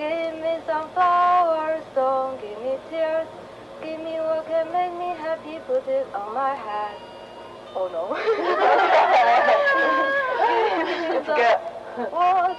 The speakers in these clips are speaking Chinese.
Give me some flowers, don't give me tears. Give me what can make me happy, put it on my head. Oh no. It's good. What?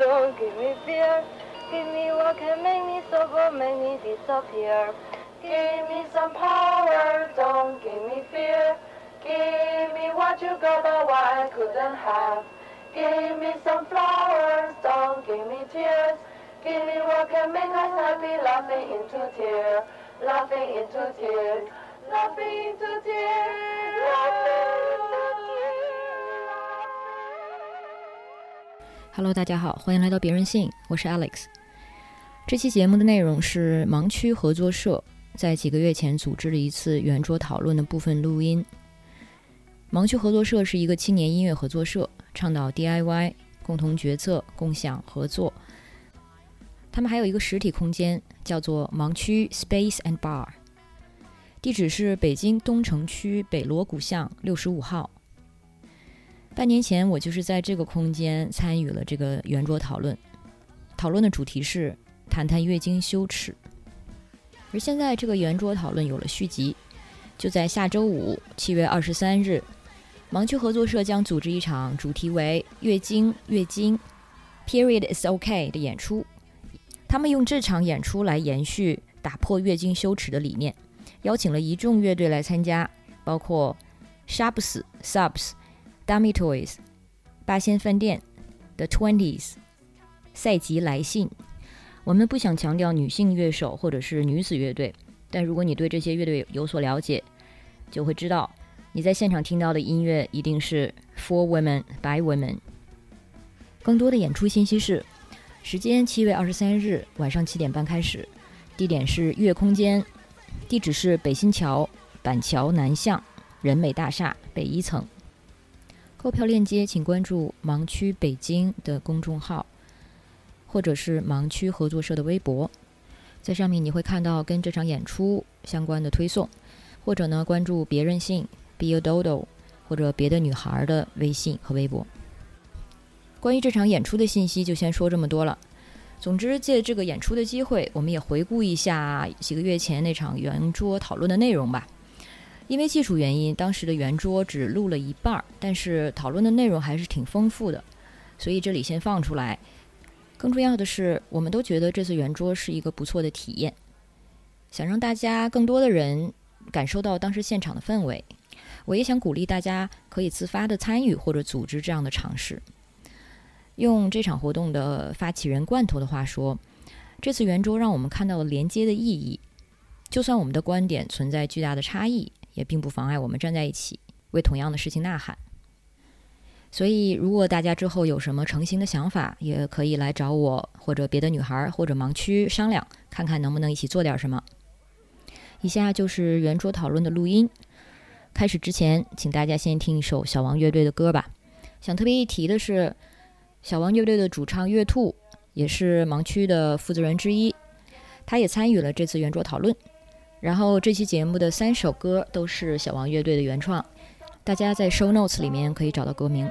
don't give me fear. Give me what can make me sober, make me disappear. Give me some power, don't give me fear. Give me what you got that I couldn't have. Give me some flowers, don't give me tears. Give me what can make us happy, laughing into tears, laughing into tears, laughing into tears, laughing into tears. Hello，大家好，欢迎来到别人信，我是 Alex。这期节目的内容是盲区合作社在几个月前组织了一次圆桌讨论的部分录音。盲区合作社是一个青年音乐合作社，倡导 DIY、共同决策、共享合作。他们还有一个实体空间，叫做盲区 Space and Bar，地址是北京东城区北锣鼓巷六十五号。半年前，我就是在这个空间参与了这个圆桌讨论，讨论的主题是谈谈月经羞耻。而现在，这个圆桌讨论有了续集，就在下周五七月二十三日，盲区合作社将组织一场主题为“月经月经 ”（Period is OK） 的演出。他们用这场演出来延续打破月经羞耻的理念，邀请了一众乐队来参加，包括 Sharps、Subs、Dummy Toys、八仙饭店、The Twenties、赛吉来信。我们不想强调女性乐手或者是女子乐队，但如果你对这些乐队有所了解，就会知道你在现场听到的音乐一定是 For Women by Women。更多的演出信息是：时间七月二十三日晚上七点半开始，地点是月空间，地址是北新桥板桥南巷人美大厦北一层。购票链接请关注盲区北京的公众号。或者是盲区合作社的微博，在上面你会看到跟这场演出相关的推送，或者呢关注别任性 Be a Dodo 或者别的女孩的微信和微博。关于这场演出的信息就先说这么多了。总之，借这个演出的机会，我们也回顾一下几个月前那场圆桌讨论的内容吧。因为技术原因，当时的圆桌只录了一半儿，但是讨论的内容还是挺丰富的，所以这里先放出来。更重要的是，我们都觉得这次圆桌是一个不错的体验，想让大家更多的人感受到当时现场的氛围。我也想鼓励大家可以自发的参与或者组织这样的尝试。用这场活动的发起人罐头的话说，这次圆桌让我们看到了连接的意义。就算我们的观点存在巨大的差异，也并不妨碍我们站在一起，为同样的事情呐喊。所以，如果大家之后有什么成型的想法，也可以来找我或者别的女孩或者盲区商量，看看能不能一起做点什么。以下就是圆桌讨论的录音。开始之前，请大家先听一首小王乐队的歌吧。想特别一提的是，小王乐队的主唱月兔也是盲区的负责人之一，他也参与了这次圆桌讨论。然后这期节目的三首歌都是小王乐队的原创，大家在 show notes 里面可以找到歌名。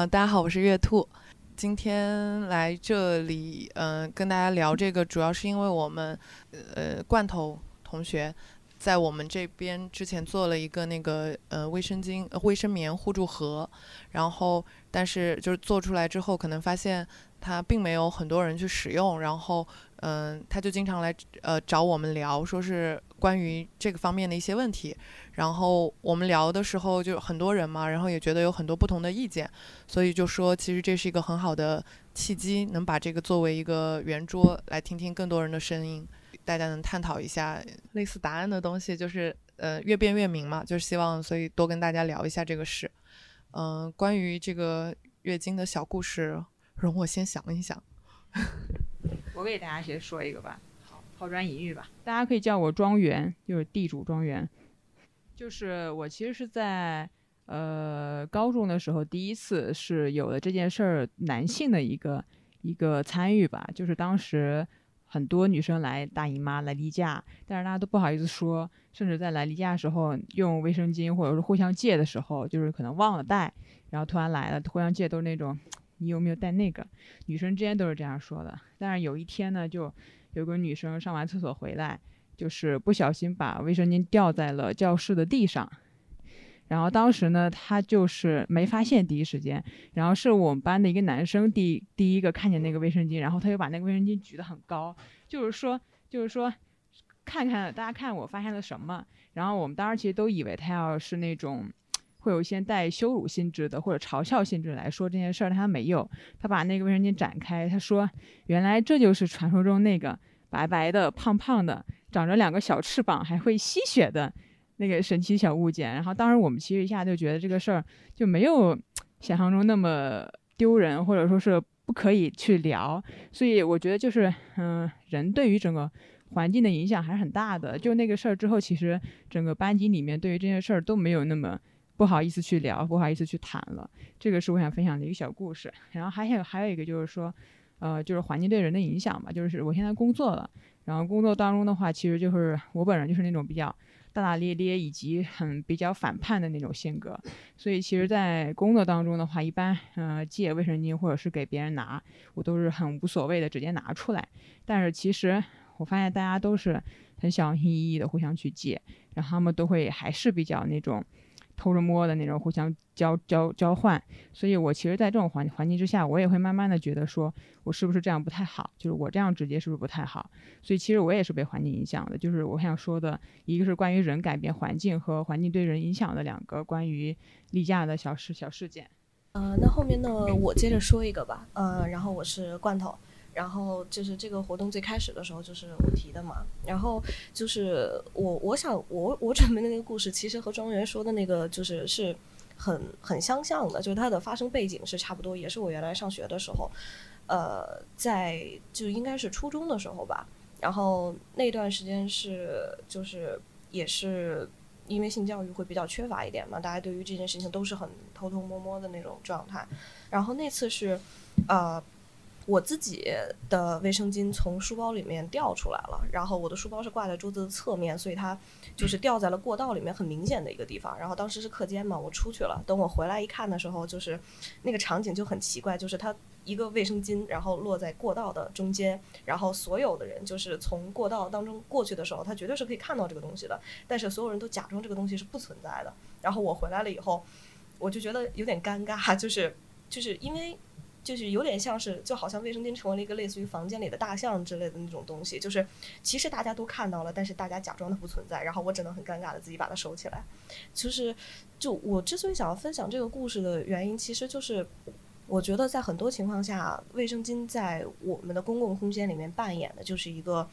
呃，大家好，我是月兔。今天来这里，嗯、跟大家聊这个，主要是因为我们，呃，罐头同学在我们这边之前做了一个那个呃卫生巾、呃卫生棉互助盒，然后但是就是做出来之后，可能发现它并没有很多人去使用，然后嗯、他就经常来呃找我们聊，说是关于这个方面的一些问题。然后我们聊的时候就很多人嘛，然后也觉得有很多不同的意见，所以就说其实这是一个很好的契机，能把这个作为一个圆桌来听听更多人的声音，大家能探讨一下类似答案的东西，就是呃越辩越明嘛，就是希望所以多跟大家聊一下这个事。嗯、关于这个月经的小故事，容我先想一想。我给大家先说一个吧，好，抛砖引玉吧。大家可以叫我庄园，就是地主庄园。就是我其实是在呃高中的时候，第一次是有了这件事儿男性的一个一个参与吧。就是当时很多女生来大姨妈来例假，但是大家都不好意思说，甚至在来例假的时候用卫生巾或者是互相借的时候，就是可能忘了带，然后突然来了，互相借都是那种。你有没有带那个？女生之间都是这样说的。但是有一天呢，就有个女生上完厕所回来，就是不小心把卫生巾掉在了教室的地上。然后当时呢，他就是没发现第一时间，然后是我们班的一个男生第第一个看见那个卫生巾，然后他就把那个卫生巾举得很高，就是说就是说，看看大家看我发现了什么。然后我们当时其实都以为他要是那种。会有一些带羞辱性质的或者嘲笑性质来说这件事儿，他没有。他把那个卫生巾展开，他说：“原来这就是传说中那个白白的、胖胖的、长着两个小翅膀还会吸血的那个神奇小物件。”然后当时我们其实一下就觉得这个事儿就没有想象中那么丢人，或者说是不可以去聊。所以我觉得就是，嗯、人对于整个环境的影响还是很大的。就那个事儿之后，其实整个班级里面对于这件事儿都没有那么。不好意思去聊，不好意思去谈了。这个是我想分享的一个小故事。然后还有还有一个就是说，呃，就是环境对人的影响吧。就是我现在工作了，然后工作当中的话，其实就是我本人就是那种比较大大咧咧以及很比较反叛的那种性格。所以其实，在工作当中的话，一般呃借卫生巾或者是给别人拿，我都是很无所谓的，直接拿出来。但是其实我发现大家都是很小心翼翼的互相去借，然后他们都会还是比较那种。偷着摸的那种互相交交交换，所以我其实，在这种环环境之下，我也会慢慢的觉得说，我是不是这样不太好？就是我这样直接是不是不太好？所以其实我也是被环境影响的。就是我想说的，一个是关于人改变环境和环境对人影响的两个关于例假的小事小事件。呃，那后面呢，我接着说一个吧。呃，然后我是罐头，然后就是这个活动最开始的时候就是我提的嘛。然后就是我我想我我准备的那个故事，其实和庄园说的那个就是是很很相像的，就是它的发生背景是差不多，也是我原来上学的时候，呃，在就应该是初中的时候吧。然后那段时间是就是也是因为性教育会比较缺乏一点嘛，大家对于这件事情都是很偷偷摸摸的那种状态。然后那次是，呃，我自己的卫生巾从书包里面掉出来了，然后我的书包是挂在桌子的侧面，所以它就是掉在了过道里面很明显的一个地方。然后当时是课间嘛，我出去了，等我回来一看的时候，就是那个场景就很奇怪，就是它。一个卫生巾，然后落在过道的中间，然后所有的人就是从过道当中过去的时候，他绝对是可以看到这个东西的，但是所有人都假装这个东西是不存在的。然后我回来了以后，我就觉得有点尴尬，就是就是因为就是有点像是就好像卫生巾成为了一个类似于房间里的大象之类的那种东西，就是其实大家都看到了，但是大家假装的不存在，然后我只能很尴尬的自己把它收起来。其实就我之所以想要分享这个故事的原因，其实就是。我觉得在很多情况下，卫生巾在我们的公共空间里面扮演的就是一个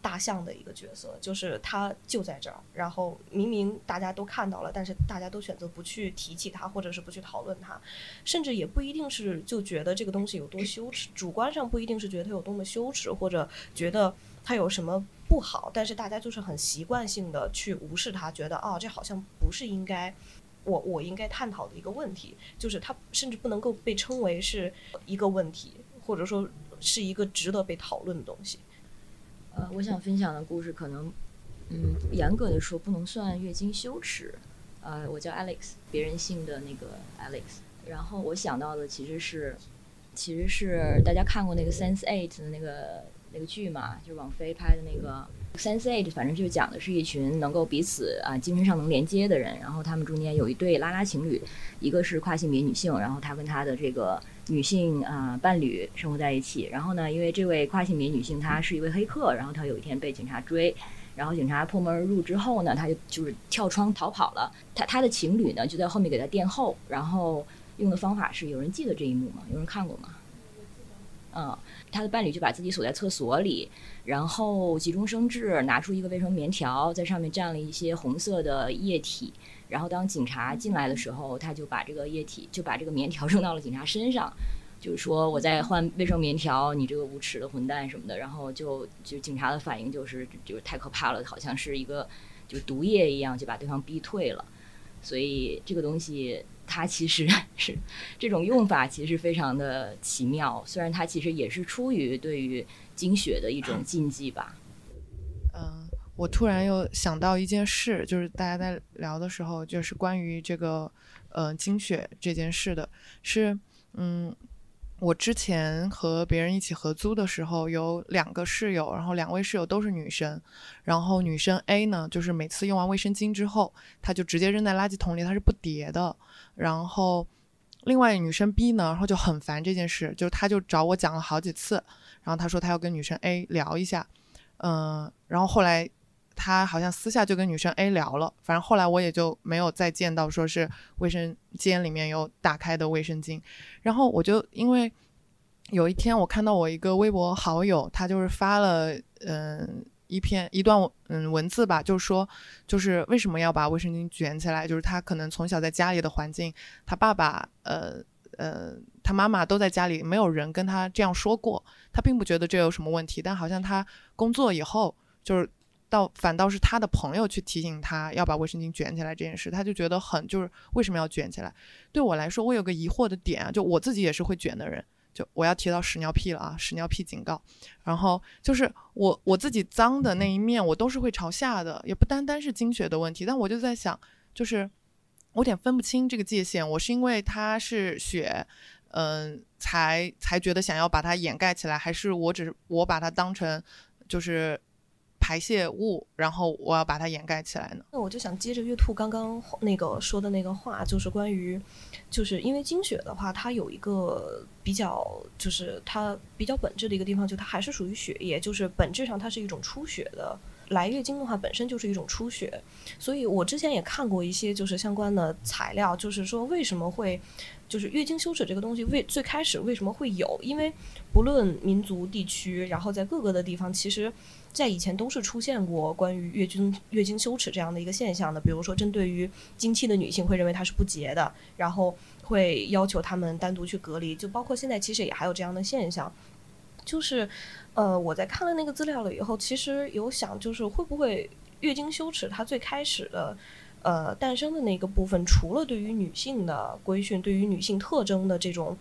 大象的一个角色，就是它就在这儿，然后明明大家都看到了，但是大家都选择不去提起它，或者是不去讨论它，甚至也不一定是就觉得这个东西有多羞耻，主观上不一定是觉得它有多么羞耻，或者觉得它有什么不好，但是大家就是很习惯性的去无视它，觉得啊、这好像不是应该。我我应该探讨的一个问题，就是它甚至不能够被称为是一个问题，或者说是一个值得被讨论的东西。呃，我想分享的故事可能，嗯，严格的说不能算月经羞耻，呃，我叫 Alex，别人姓的那个 Alex。然后我想到的其实是，其实是大家看过那个 Sense Eight 的那个那个剧嘛，就是网飞拍的那个 Sense Eight，反正就讲的是一群能够彼此啊精神上能连接的人，然后他们中间有一对拉拉情侣，一个是跨性别女性，然后她跟她的这个女性啊、伴侣生活在一起，然后呢，因为这位跨性别女性她是一位黑客，然后她有一天被警察追。然后警察破门而入之后呢，她就就是跳窗逃跑了。她她的情侣呢就在后面给她垫后，然后用的方法是有人记得这一幕吗？有人看过吗？嗯，她的伴侣就把自己锁在厕所里，然后急中生智拿出一个卫生棉条，在上面蘸了一些红色的液体，然后当警察进来的时候，他就把这个液体就把这个棉条 扔到了警察身上，就是说我在换卫生棉条，你这个无耻的混蛋什么的，然后就就警察的反应就是就是太可怕了，好像是一个就毒液一样，就把对方逼退了，所以这个东西。它其实 是这种用法，其实非常的奇妙。虽然它其实也是出于对于经血的一种禁忌吧。嗯，我突然又想到一件事，就是大家在聊的时候，就是关于这个呃经血这件事的，是嗯，我之前和别人一起合租的时候，有两个室友，然后两位室友都是女生，然后女生 A 呢，就是每次用完卫生巾之后，她就直接扔在垃圾桶里，她是不叠的，然后。另外女生 B 呢，然后就很烦这件事，就是她就找我讲了好几次，然后她说她要跟女生 A 聊一下，嗯，然后后来他好像私下就跟女生 A 聊了，反正后来我也就没有再见到说是卫生间里面有打开的卫生巾，然后我就因为有一天我看到我一个微博好友，他就是发了嗯一篇一段嗯文字吧，就说就是为什么要把卫生巾卷起来，就是他可能从小在家里的环境，他爸爸呃呃他妈妈都在家里，没有人跟他这样说过，他并不觉得这有什么问题，但好像他工作以后，就是到反倒是他的朋友去提醒他要把卫生巾卷起来这件事，他就觉得很就是为什么要卷起来？对我来说，我有个疑惑的点啊，就我自己也是会卷的人，就我要提到屎尿屁了啊，屎尿屁警告。然后就是我我自己脏的那一面，我都是会朝下的，也不单单是经血的问题，但我就在想，就是我有点分不清这个界限，我是因为它是血。嗯，才才觉得想要把它掩盖起来，还是我只是我把它当成就是排泄物，然后我要把它掩盖起来呢？那我就想接着月兔刚刚那个说的那个话，就是关于，就是因为经血的话，它有一个比较，就是它比较本质的一个地方，就它还是属于血液，就是本质上它是一种出血的。来月经的话，本身就是一种出血，所以我之前也看过一些就是相关的材料，就是说为什么会，就是月经羞耻这个东西为最开始为什么会有？因为不论民族地区，然后在各个的地方，其实在以前都是出现过关于月经月经羞耻这样的一个现象的。比如说，针对于经期的女性，会认为她是不洁的，然后会要求她们单独去隔离。就包括现在，其实也还有这样的现象，就是。呃，我在看了那个资料了以后，其实有想，就是会不会月经羞耻它最开始的，呃，诞生的那个部分，除了对于女性的规训，对于女性特征的这种，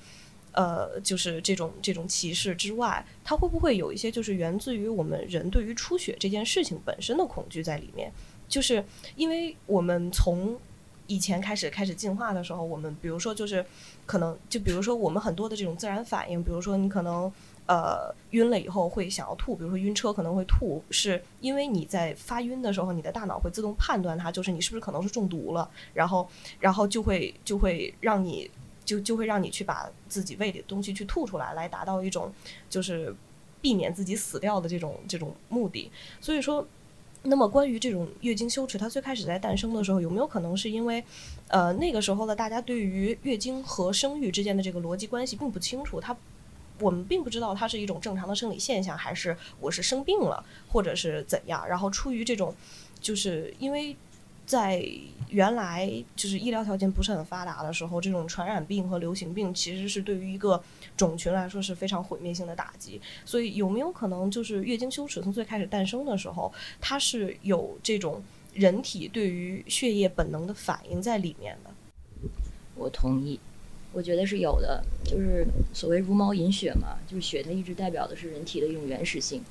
呃，就是这种这种歧视之外，它会不会有一些就是源自于我们人对于出血这件事情本身的恐惧在里面？就是因为我们从以前开始开始进化的时候，我们比如说就是可能就比如说我们很多的这种自然反应，比如说你可能。呃，晕了以后会想要吐，比如说晕车可能会吐，是因为你在发晕的时候，你的大脑会自动判断它，就是你是不是可能是中毒了，然后，然后就会就会让你就就会让你去把自己胃里的东西去吐出来，来达到一种就是避免自己死掉的这种这种目的。所以说，那么关于这种月经羞耻，它最开始在诞生的时候，有没有可能是因为呃那个时候的大家对于月经和生育之间的这个逻辑关系并不清楚，它。我们并不知道它是一种正常的生理现象，还是我是生病了，或者是怎样。然后出于这种，就是因为在原来就是医疗条件不是很发达的时候，这种传染病和流行病其实是对于一个种群来说是非常毁灭性的打击。所以有没有可能就是月经羞耻从最开始诞生的时候，它是有这种人体对于血液本能的反应在里面的？我同意。我觉得是有的，就是所谓茹毛饮血嘛，就是血它一直代表的是人体的一种原始性，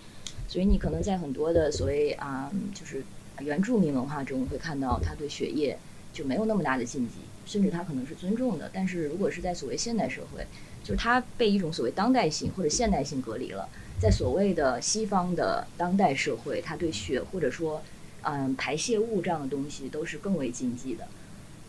所以你可能在很多的所谓啊，就是原住民文化中会看到他对血液就没有那么大的禁忌，甚至他可能是尊重的。但是如果是在所谓现代社会，就是他被一种所谓当代性或者现代性隔离了。在所谓的西方的当代社会，他对血或者说嗯排泄物这样的东西都是更为禁忌的。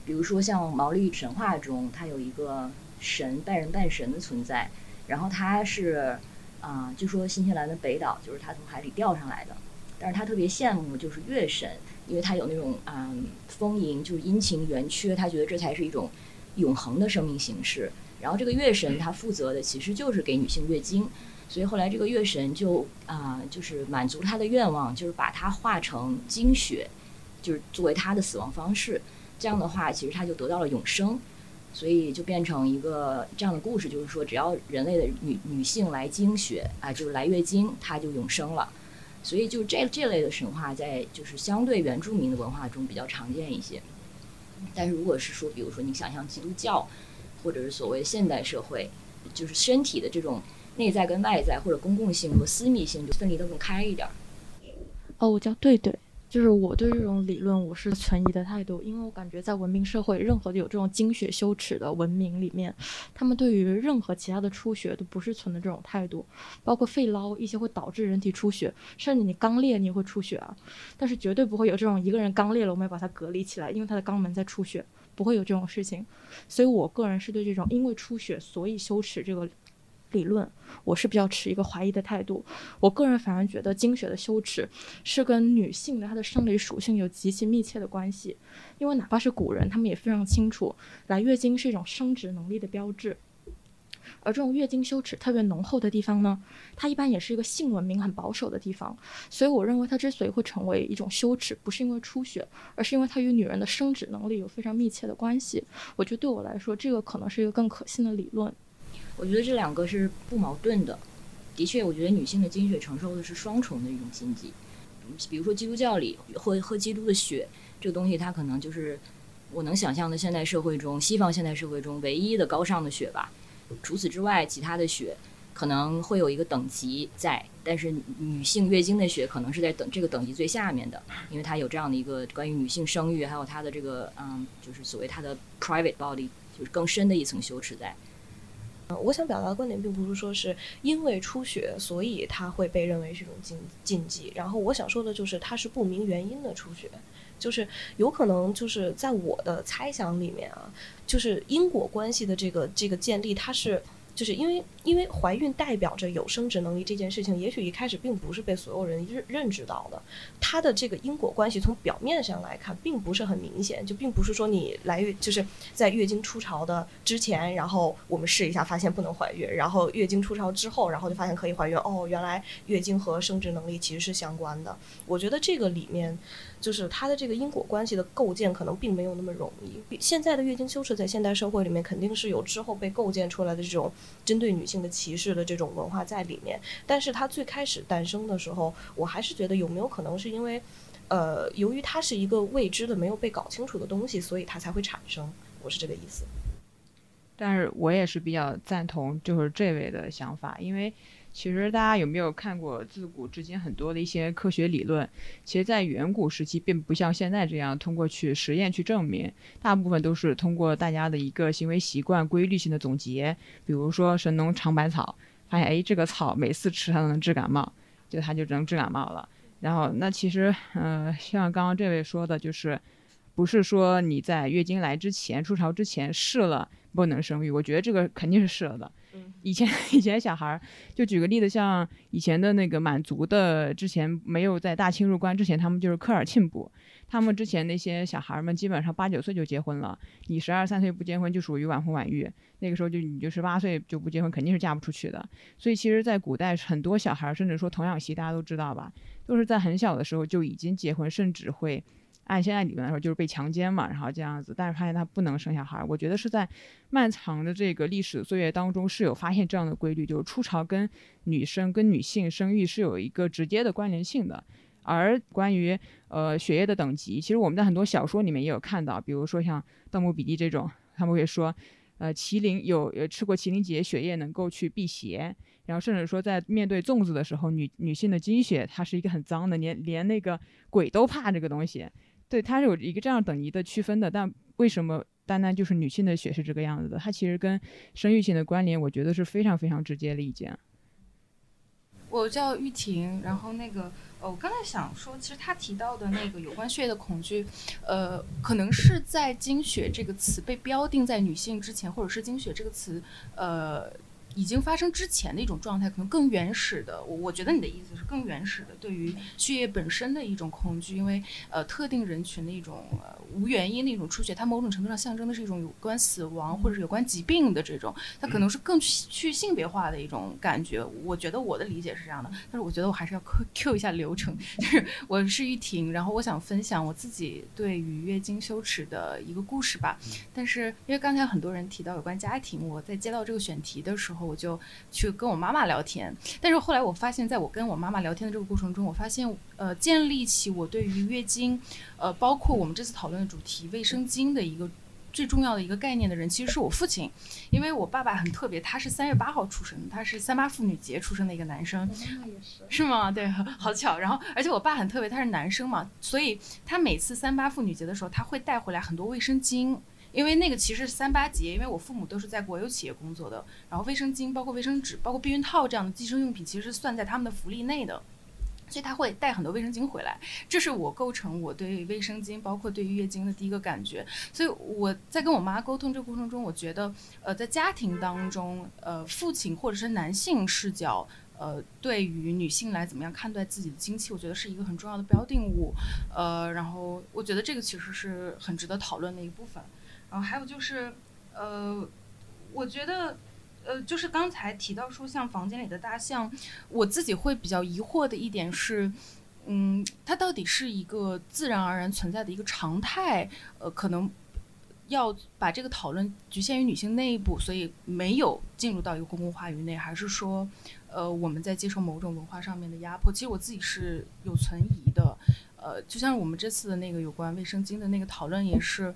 比如说像毛利神话中，它有一个神半人半神的存在，然后他是啊、据说新西兰的北岛就是他从海里钓上来的，但是他特别羡慕就是月神，因为他有那种嗯丰盈，就是阴晴圆缺，他觉得这才是一种永恒的生命形式。然后这个月神他负责的其实就是给女性月经，所以后来这个月神就啊、就是满足他的愿望，就是把它化成精血，就是作为他的死亡方式。这样的话，其实他就得到了永生。所以就变成一个这样的故事，就是说，只要人类的女女性来经血啊，就是来月经，她就永生了。所以就这这类的神话，在就是相对原住民的文化中比较常见一些。但是如果是说，比如说你想象基督教，或者是所谓现代社会，就是身体的这种内在跟外在，或者公共性和私密性，就分离的更开一点。哦，我叫对对，就是我对这种理论我是存疑的态度，因为我感觉在文明社会，任何有这种精血羞耻的文明里面，他们对于任何其他的出血都不是存的这种态度，包括肺痨一些会导致人体出血，甚至你肛裂你也会出血啊，但是绝对不会有这种一个人肛裂了，我们要把它隔离起来，因为他的肛门在出血，不会有这种事情，所以我个人是对这种因为出血所以羞耻这个理论，我是比较持一个怀疑的态度。我个人反而觉得经血的羞耻是跟女性的她的生理属性有极其密切的关系，因为哪怕是古人，他们也非常清楚，来月经是一种生殖能力的标志。而这种月经羞耻特别浓厚的地方呢，它一般也是一个性文明很保守的地方，所以我认为它之所以会成为一种羞耻，不是因为出血，而是因为它与女人的生殖能力有非常密切的关系。我觉得对我来说，这个可能是一个更可信的理论。我觉得这两个是不矛盾的。的确，我觉得女性的经血承受的是双重的一种禁忌。比如说基督教里喝喝基督的血这个东西，它可能就是我能想象的现代社会中，西方现代社会中唯一的高尚的血吧。除此之外，其他的血可能会有一个等级在，但是女性月经的血可能是在等这个等级最下面的，因为它有这样的一个关于女性生育，还有它的这个嗯，就是所谓它的 private body，就是更深的一层羞耻在。呃我想表达的观点并不是说是因为出血，所以它会被认为是一种禁禁忌。然后我想说的就是，它是不明原因的出血，就是有可能就是在我的猜想里面啊，就是因果关系的这个这个建立，它是。就是因为因为怀孕代表着有生殖能力这件事情，也许一开始并不是被所有人认认知到的。它的这个因果关系从表面上来看，并不是很明显，就并不是说你来月就是在月经初潮的之前，然后我们试一下发现不能怀孕，然后月经初潮之后，然后就发现可以怀孕。哦，原来月经和生殖能力其实是相关的。我觉得这个里面就是它的这个因果关系的构建可能并没有那么容易。现在的月经羞耻在现代社会里面肯定是有之后被构建出来的这种针对女性的歧视的这种文化在里面，但是它最开始诞生的时候，我还是觉得有没有可能是因为，呃，由于它是一个未知的、没有被搞清楚的东西，所以它才会产生。我是这个意思。但是我也是比较赞同就是这位的想法，因为其实大家有没有看过自古至今很多的一些科学理论？其实，在远古时期，并不像现在这样通过去实验去证明，大部分都是通过大家的一个行为习惯规律性的总结。比如说神农尝百草，发现哎这个草每次吃它都能治感冒，就它就能治感冒了。然后那其实呃像刚刚这位说的，就是不是说你在月经来之前、初潮之前试了不能生育，我觉得这个肯定是试了的。以前 以前小孩儿，就举个例子，像以前的那个满族的，之前没有在大清入关之前，他们就是科尔沁部，他们之前那些小孩儿们基本上八九岁就结婚了，你十二三岁不结婚就属于晚婚晚育，那个时候就你就十八岁就不结婚，肯定是嫁不出去的。所以其实，在古代很多小孩儿，甚至说童养媳，大家都知道吧，都是在很小的时候就已经结婚，甚至会。按现在理论来说，就是被强奸嘛，然后这样子，但是发现他不能生小孩。我觉得是在漫长的这个历史岁月当中，是有发现这样的规律，就是初潮跟女生跟女性生育是有一个直接的关联性的。而关于呃血液的等级，其实我们在很多小说里面也有看到，比如说像《盗墓笔记》这种，他们会说，呃，麒麟有呃吃过麒麟血，血液能够去辟邪。然后甚至说，在面对粽子的时候，女女性的精血它是一个很脏的，连连那个鬼都怕这个东西。对，它是有一个这样等级的区分的，但为什么单单就是女性的血是这个样子的？它其实跟生育性的关联，我觉得是非常非常直接的一件。我叫玉婷，然后那个呃，我刚才想说，其实他提到的那个有关血液的恐惧，呃，可能是在经血这个词被标定在女性之前，或者是经血这个词，呃。已经发生之前的一种状态，可能更原始的。我我觉得你的意思是更原始的，对于血液本身的一种恐惧，因为呃特定人群的一种呃无原因的一种出血，它某种程度上象征的是一种有关死亡或者是有关疾病的这种，它可能是更去去性别化的一种感觉。我觉得我的理解是这样的，但是我觉得我还是要 Q Q 一下流程，就是我是玉婷，然后我想分享我自己对于月经羞耻的一个故事吧。但是因为刚才很多人提到有关家庭，我在接到这个选题的时候，我就去跟我妈妈聊天。但是后来我发现，在我跟我妈妈聊天的这个过程中，我发现，呃，建立起我对于月经，呃，包括我们这次讨论的主题卫生巾的一个最重要的一个概念的人，其实是我父亲。因为我爸爸很特别，他是三月八号出生的，他是三八妇女节出生的一个男生。是吗？对，好巧。然后，而且我爸很特别，他是男生嘛，所以他每次三八妇女节的时候，他会带回来很多卫生巾。因为那个其实是三八节，因为我父母都是在国有企业工作的，然后卫生巾、包括卫生纸、包括避孕套这样的计生用品，其实是算在他们的福利内的，所以他会带很多卫生巾回来。这是我构成我对卫生巾，包括对于月经的第一个感觉。所以我在跟我妈沟通这个过程中，我觉得，呃，在家庭当中，呃，父亲或者是男性视角。呃，对于女性来怎么样看待自己的经期，我觉得是一个很重要的标定物。呃，然后我觉得这个其实是很值得讨论的一部分。然后还有就是，呃，我觉得，呃，就是刚才提到说像房间里的大象，我自己会比较疑惑的一点是，嗯，它到底是一个自然而然存在的一个常态，呃，可能要把这个讨论局限于女性内部，所以没有进入到一个公共话语内，还是说，呃，我们在接受某种文化上面的压迫？其实我自己是有存疑的，呃，就像我们这次的那个有关卫生巾的那个讨论也是。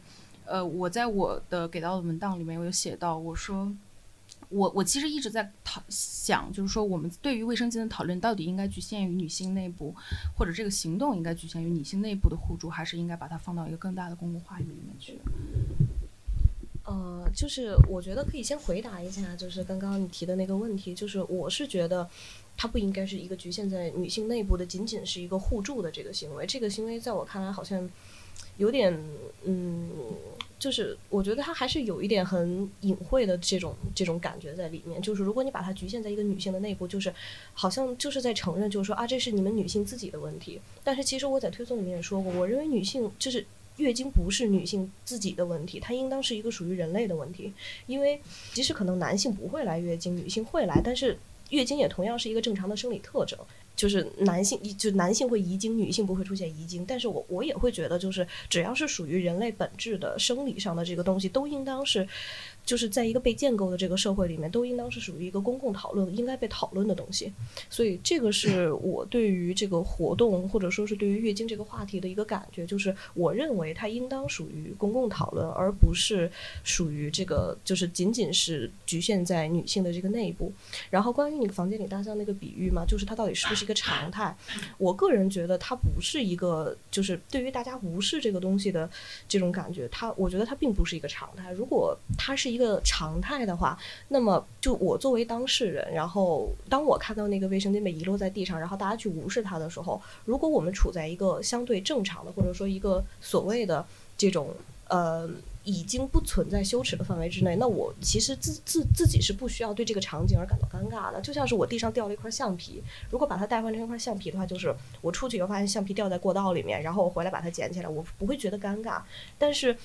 呃，我在我的给到的文档里面，我有写到，我说，我我其实一直在讨想，就是说，我们对于卫生巾的讨论到底应该局限于女性内部，或者这个行动应该局限于女性内部的互助，还是应该把它放到一个更大的公共话语里面去？呃，就是我觉得可以先回答一下，就是刚刚你提的那个问题，就是我是觉得它不应该是一个局限在女性内部的，仅仅是一个互助的这个行为，这个行为在我看来好像。有点，嗯，就是我觉得它还是有一点很隐晦的这种这种感觉在里面。就是如果你把它局限在一个女性的内部，就是好像就是在承认，就是说啊，这是你们女性自己的问题。但是其实我在推送里面也说过，我认为女性就是月经不是女性自己的问题，它应当是一个属于人类的问题。因为即使可能男性不会来月经，女性会来，但是月经也同样是一个正常的生理特征。就是男性，就男性会遗精，女性不会出现遗精。但是我我也会觉得，就是只要是属于人类本质的生理上的这个东西，都应当是，就是在一个被建构的这个社会里面，都应当是属于一个公共讨论、应该被讨论的东西。所以这个是我对于这个活动，或者说是对于月经这个话题的一个感觉，就是我认为它应当属于公共讨论，而不是属于这个，就是仅仅是局限在女性的这个内部。然后关于你房间里大象那个比喻嘛，就是它到底是不是一个常态？我个人觉得它不是一个，就是对于大家无视这个东西的这种感觉，它我觉得它并不是一个常态。如果它是一个常态的话，那么就我作为当事人，然后当我看到那个卫生巾被遗落在地上，然后大家去无视它的时候，如果我们处在一个相对正常的，或者说一个所谓的这种呃。已经不存在羞耻的范围之内，那我其实自自自己是不需要对这个场景而感到尴尬的。就像是我地上掉了一块橡皮，如果把它代换成一块橡皮的话，就是我出去以后发现橡皮掉在过道里面，然后我回来把它捡起来，我不会觉得尴尬。但是，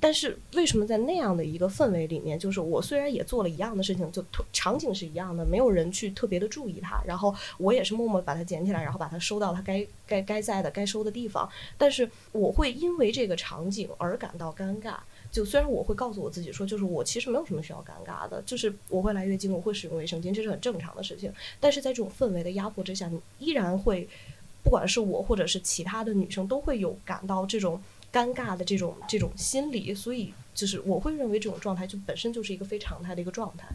但是为什么在那样的一个氛围里面，就是我虽然也做了一样的事情，就场景是一样的，没有人去特别的注意它，然后我也是默默把它捡起来，然后把它收到它该该该在的该收的地方，但是我会因为这个场景而感到尴尬。就虽然我会告诉我自己说，就是我其实没有什么需要尴尬的，就是我会来月经，我会使用卫生巾，这是很正常的事情。但是在这种氛围的压迫之下，你依然会，不管是我或者是其他的女生，都会有感到这种尴尬的这种这种心理。所以就是我会认为这种状态就本身就是一个非常态的一个状态。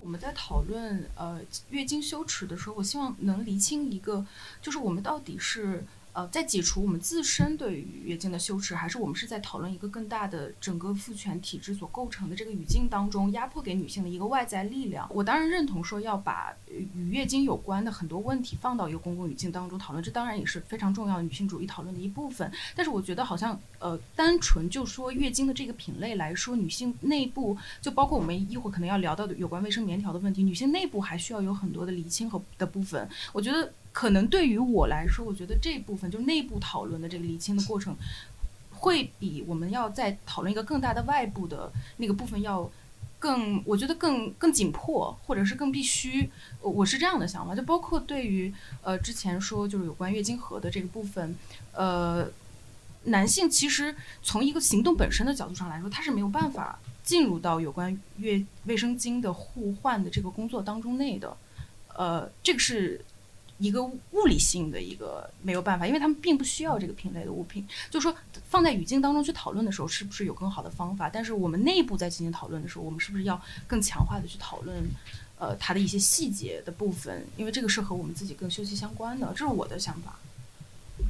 我们在讨论呃月经羞耻的时候，我希望能厘清一个，就是我们到底是呃，在解除我们自身对于月经的羞耻，还是我们是在讨论一个更大的整个父权体制所构成的这个语境当中压迫给女性的一个外在力量？我当然认同说要把与月经有关的很多问题放到一个公共语境当中讨论，这当然也是非常重要的女性主义讨论的一部分。但是我觉得好像呃，单纯就说月经的这个品类来说，女性内部就包括我们一会儿可能要聊到的有关卫生棉条的问题，女性内部还需要有很多的厘清和的部分。我觉得可能对于我来说，我觉得这部分就内部讨论的这个厘清的过程，会比我们要再讨论一个更大的外部的那个部分要。更，我觉得更更紧迫，或者是更必须，我我是这样的想法。就包括对于呃之前说就是有关月经盒的这个部分，呃，男性其实从一个行动本身的角度上来说，他是没有办法进入到有关月卫生巾的互换的这个工作当中内的，呃，这个是一个物理性的一个没有办法，因为他们并不需要这个品类的物品。就是说，放在语境当中去讨论的时候，是不是有更好的方法？但是我们内部在进行讨论的时候，我们是不是要更强化的去讨论，呃，它的一些细节的部分？因为这个是和我们自己更休息相关的，这是我的想法。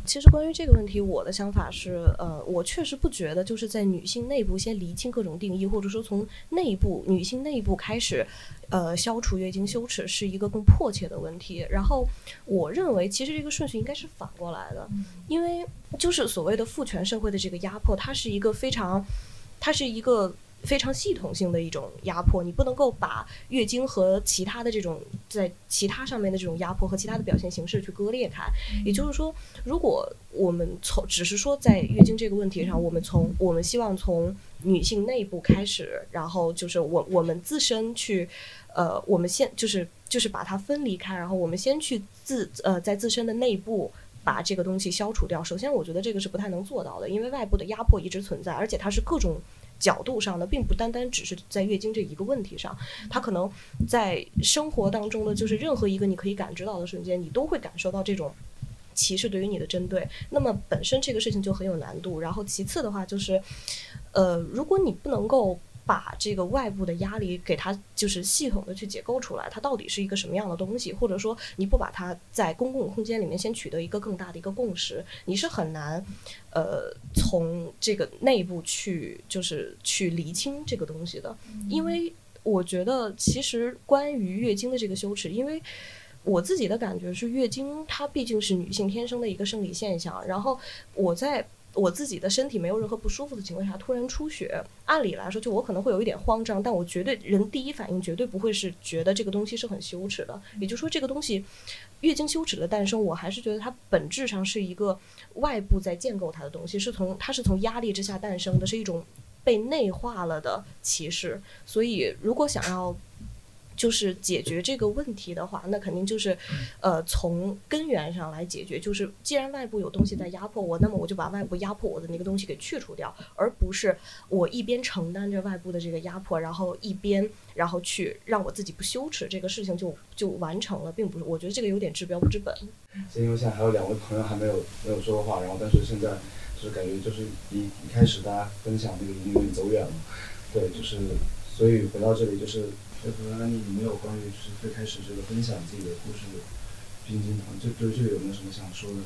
其实关于这个问题，我的想法是，呃，我确实不觉得就是在女性内部先厘清各种定义，或者说从内部女性内部开始，呃，消除月经羞耻是一个更迫切的问题。然后我认为，其实这个顺序应该是反过来的，因为就是所谓的父权社会的这个压迫，它是一个非常，它是一个。非常系统性的一种压迫，你不能够把月经和其他的这种在其他上面的这种压迫和其他的表现形式去割裂开。也就是说，如果我们从只是说在月经这个问题上，我们从我们希望从女性内部开始，然后就是我我们自身去，呃，我们先就是就是把它分离开，然后我们先去自呃在自身的内部。把这个东西消除掉。首先，我觉得这个是不太能做到的，因为外部的压迫一直存在，而且它是各种角度上的，并不单单只是在月经这一个问题上，它可能在生活当中的就是任何一个你可以感知到的瞬间，你都会感受到这种歧视对于你的针对。那么本身这个事情就很有难度。然后其次的话就是，呃，如果你不能够。把这个外部的压力给它就是系统的去解构出来，它到底是一个什么样的东西，或者说你不把它在公共空间里面先取得一个更大的一个共识，你是很难，呃，从这个内部去就是去厘清这个东西的。因为我觉得其实关于月经的这个羞耻，因为我自己的感觉是月经它毕竟是女性天生的一个生理现象，然后我在。我自己的身体没有任何不舒服的情况下突然出血，按理来说就我可能会有一点慌张，但我绝对人第一反应绝对不会是觉得这个东西是很羞耻的。也就是说，这个东西月经羞耻的诞生，我还是觉得它本质上是一个外部在建构它的东西，是从它是从压力之下诞生的，是一种被内化了的歧视。所以，如果想要就是解决这个问题的话，那肯定就是，呃，从根源上来解决。就是既然外部有东西在压迫我，那么我就把外部压迫我的那个东西给去除掉，而不是我一边承担着外部的这个压迫，然后一边然后去让我自己不羞耻，这个事情就就完成了，并不是。我觉得这个有点治标不治本。先因为现在还有两位朋友还没有没有说话，然后但是现在就是感觉就是一一开始大家分享那个已经有点走远了，对，就是所以回到这里就是。就和安妮，你没有关于就是最开始这个分享自己的故事，冰晶糖，就对这个有没有什么想说的呢？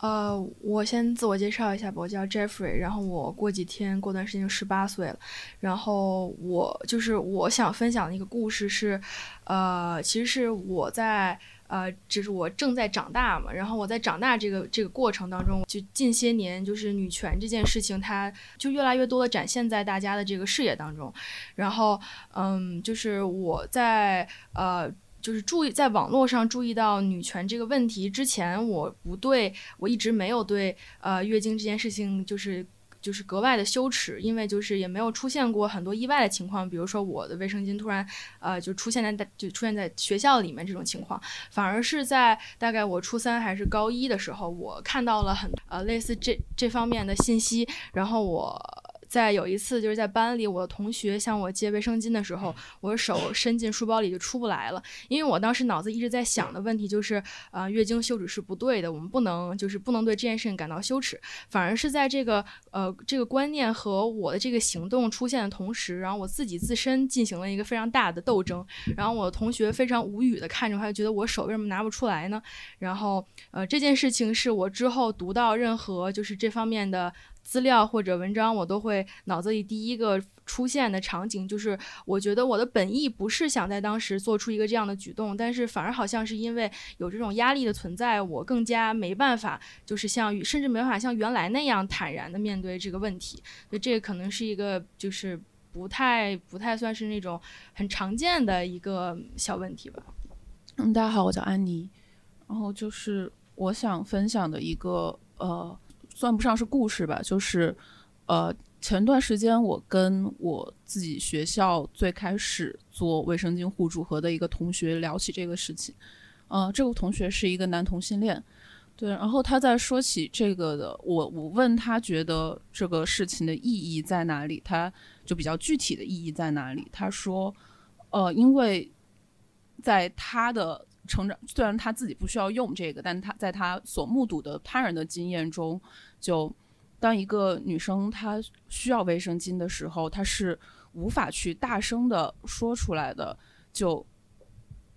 呃，我先自我介绍一下吧，我叫 Jeffrey，然后我过几天过段时间就十八岁了，然后我就是我想分享的一个故事是，呃，其实是我在呃，就是我正在长大嘛，然后我在长大这个这个过程当中，就近些年就是女权这件事情，它就越来越多的展现在大家的这个视野当中，然后嗯，就是我在呃。就是注意在网络上注意到女权这个问题之前，我不对我一直没有对呃月经这件事情就是就是格外的羞耻，因为就是也没有出现过很多意外的情况，比如说我的卫生巾突然呃就出现在大就出现在学校里面这种情况，反而是在大概我初三还是高一的时候，我看到了很呃类似这这方面的信息，然后我。在有一次就是在班里，我的同学向我借卫生巾的时候，我的手伸进书包里就出不来了，因为我当时脑子一直在想的问题就是，呃，月经羞耻是不对的，我们不能就是不能对这件事情感到羞耻，反而是在这个呃这个观念和我的这个行动出现的同时，然后我自己自身进行了一个非常大的斗争，然后我的同学非常无语的看着我，他就觉得我手为什么拿不出来呢？然后呃这件事情是我之后读到任何就是这方面的资料或者文章，我都会脑子里第一个出现的场景就是，我觉得我的本意不是想在当时做出一个这样的举动，但是反而好像是因为有这种压力的存在，我更加没办法，就是像甚至没办法像原来那样坦然的面对这个问题。所以这个可能是一个就是不太不太算是那种很常见的一个小问题吧。嗯，大家好，我叫安妮。然后就是我想分享的一个呃，算不上是故事吧，就是呃，前段时间我跟我自己学校最开始做卫生巾互助盒的一个同学聊起这个事情。呃，这个同学是一个男同性恋，对，然后他在说起这个的，我我问他觉得这个事情的意义在哪里，他就比较具体的意义在哪里。他说，呃，因为在他的成长，虽然他自己不需要用这个，但他在他所目睹的他人的经验中，就当一个女生她需要卫生巾的时候，她是无法去大声的说出来的，就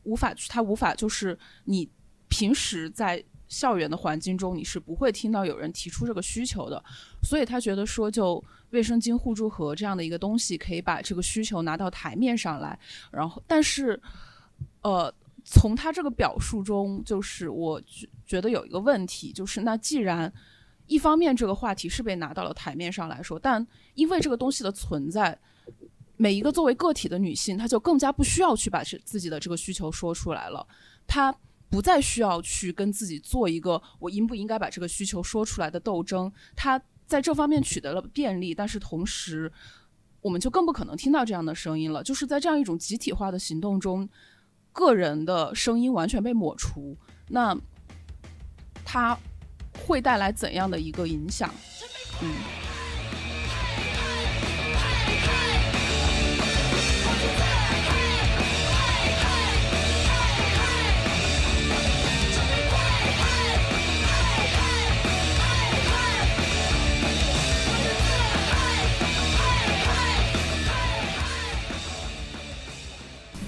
无法去，她无法就是你平时在校园的环境中，你是不会听到有人提出这个需求的，所以他觉得说，就卫生巾互助盒这样的一个东西，可以把这个需求拿到台面上来，然后，但是，呃。从他这个表述中，就是我觉觉得有一个问题，就是那既然一方面这个话题是被拿到了台面上来说，但因为这个东西的存在，每一个作为个体的女性，她就更加不需要去把这自己的这个需求说出来了，她不再需要去跟自己做一个我应不应该把这个需求说出来的斗争，她在这方面取得了便利，但是同时，我们就更不可能听到这样的声音了，就是在这样一种集体化的行动中。个人的声音完全被抹除，那它会带来怎样的一个影响？嗯。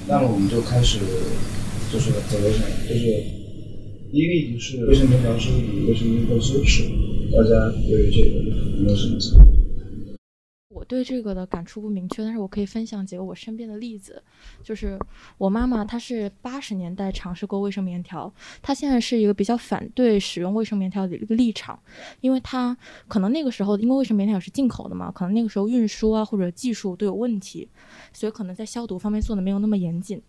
那么我们就开始，就是走流程，就是第一个议题是卫生棉条是比卫生巾更羞耻，大家对于这个有没有什么想法？对这个的感触不明确，但是我可以分享几个我身边的例子。就是我妈妈，她是八十年代尝试过卫生棉条，她现在是一个比较反对使用卫生棉条的一个立场，因为她可能那个时候因为卫生棉条是进口的嘛，可能那个时候运输啊或者技术都有问题，所以可能在消毒方面做的没有那么严谨。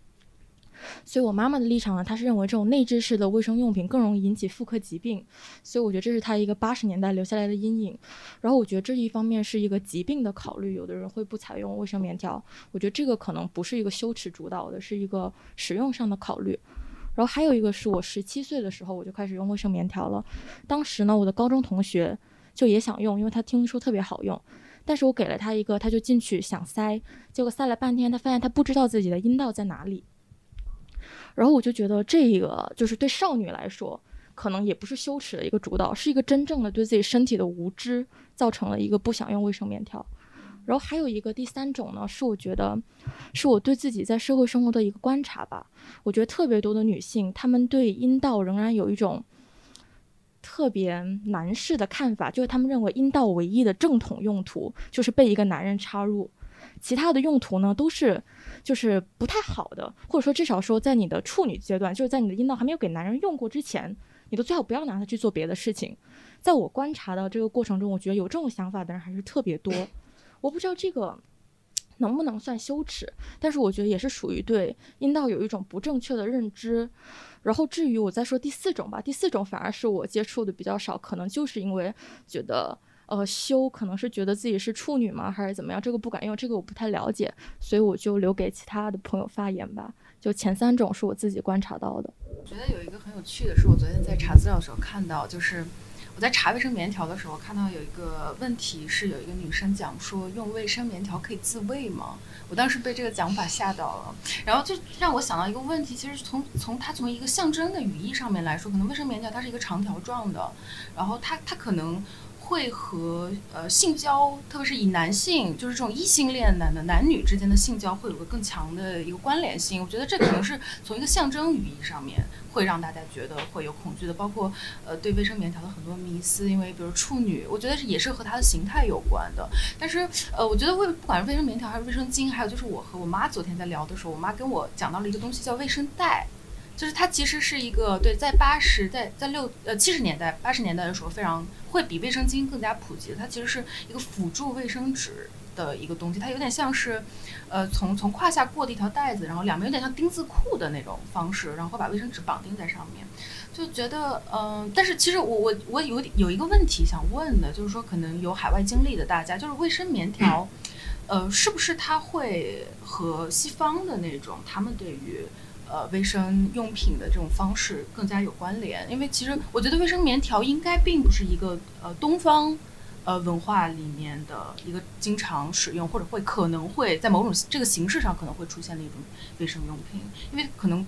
所以我妈妈的立场呢，她是认为这种内置式的卫生用品更容易引起妇科疾病，所以我觉得这是她一个八十年代留下来的阴影。然后我觉得这一方面是一个疾病的考虑，有的人会不采用卫生棉条，我觉得这个可能不是一个羞耻主导的，是一个使用上的考虑。然后还有一个是我十七岁的时候我就开始用卫生棉条了，当时呢我的高中同学就也想用，因为他听说特别好用。但是我给了他一个，他就进去想塞，结果塞了半天，他发现他不知道自己的阴道在哪里。然后我就觉得这个就是对少女来说，可能也不是羞耻的一个主导，是一个真正的对自己身体的无知，造成了一个不想用卫生棉条。然后还有一个第三种呢，是我觉得是我对自己在社会生活的一个观察吧。我觉得特别多的女性，她们对阴道仍然有一种特别男士的看法，就是她们认为阴道唯一的正统用途就是被一个男人插入，其他的用途呢都是。就是不太好的，或者说至少说在你的处女阶段，就是在你的阴道还没有给男人用过之前，你都最好不要拿它去做别的事情。在我观察的这个过程中，我觉得有这种想法的人还是特别多。我不知道这个能不能算羞耻，但是我觉得也是属于对阴道有一种不正确的认知。然后至于我再说第四种吧，第四种反而是我接触的比较少，可能就是因为觉得。呃，羞可能是觉得自己是处女吗，还是怎么样？这个不敢用，这个我不太了解，所以我就留给其他的朋友发言吧。就前三种是我自己观察到的。我觉得有一个很有趣的是，我昨天在查资料的时候看到，就是我在查卫生棉条的时候，看到有一个问题是有一个女生讲说用卫生棉条可以自慰吗？我当时被这个讲法吓到了，然后就让我想到一个问题，其实从从它从一个象征的语义上面来说，可能卫生棉条它是一个长条状的，然后它它可能。会和呃性交，特别是以男性，就是这种异性恋男的男女之间的性交，会有个更强的一个关联性。我觉得这可能是从一个象征语义上面会让大家觉得会有恐惧的，包括呃对卫生棉条的很多迷思，因为比如处女，我觉得是也是和它的形态有关的。但是呃，我觉得卫不管是卫生棉条还是卫生巾，还有就是我和我妈昨天在聊的时候，我妈跟我讲到了一个东西叫卫生袋。就是它其实是一个对，在八十在在六呃七十年代八十年代的时候非常会比卫生巾更加普及，它其实是一个辅助卫生纸的一个东西，它有点像是，呃从从胯下过的一条带子，然后两边有点像丁字裤的那种方式，然后会把卫生纸绑定在上面，就觉得嗯、呃但是其实我我我有有一个问题想问的，就是说可能有海外经历的大家，就是卫生棉条，呃是不是它会和西方的那种他们对于呃卫生用品的这种方式更加有关联，因为其实我觉得卫生棉条应该并不是一个呃东方呃文化里面的一个经常使用或者会可能会在某种这个形式上可能会出现的一种卫生用品，因为可能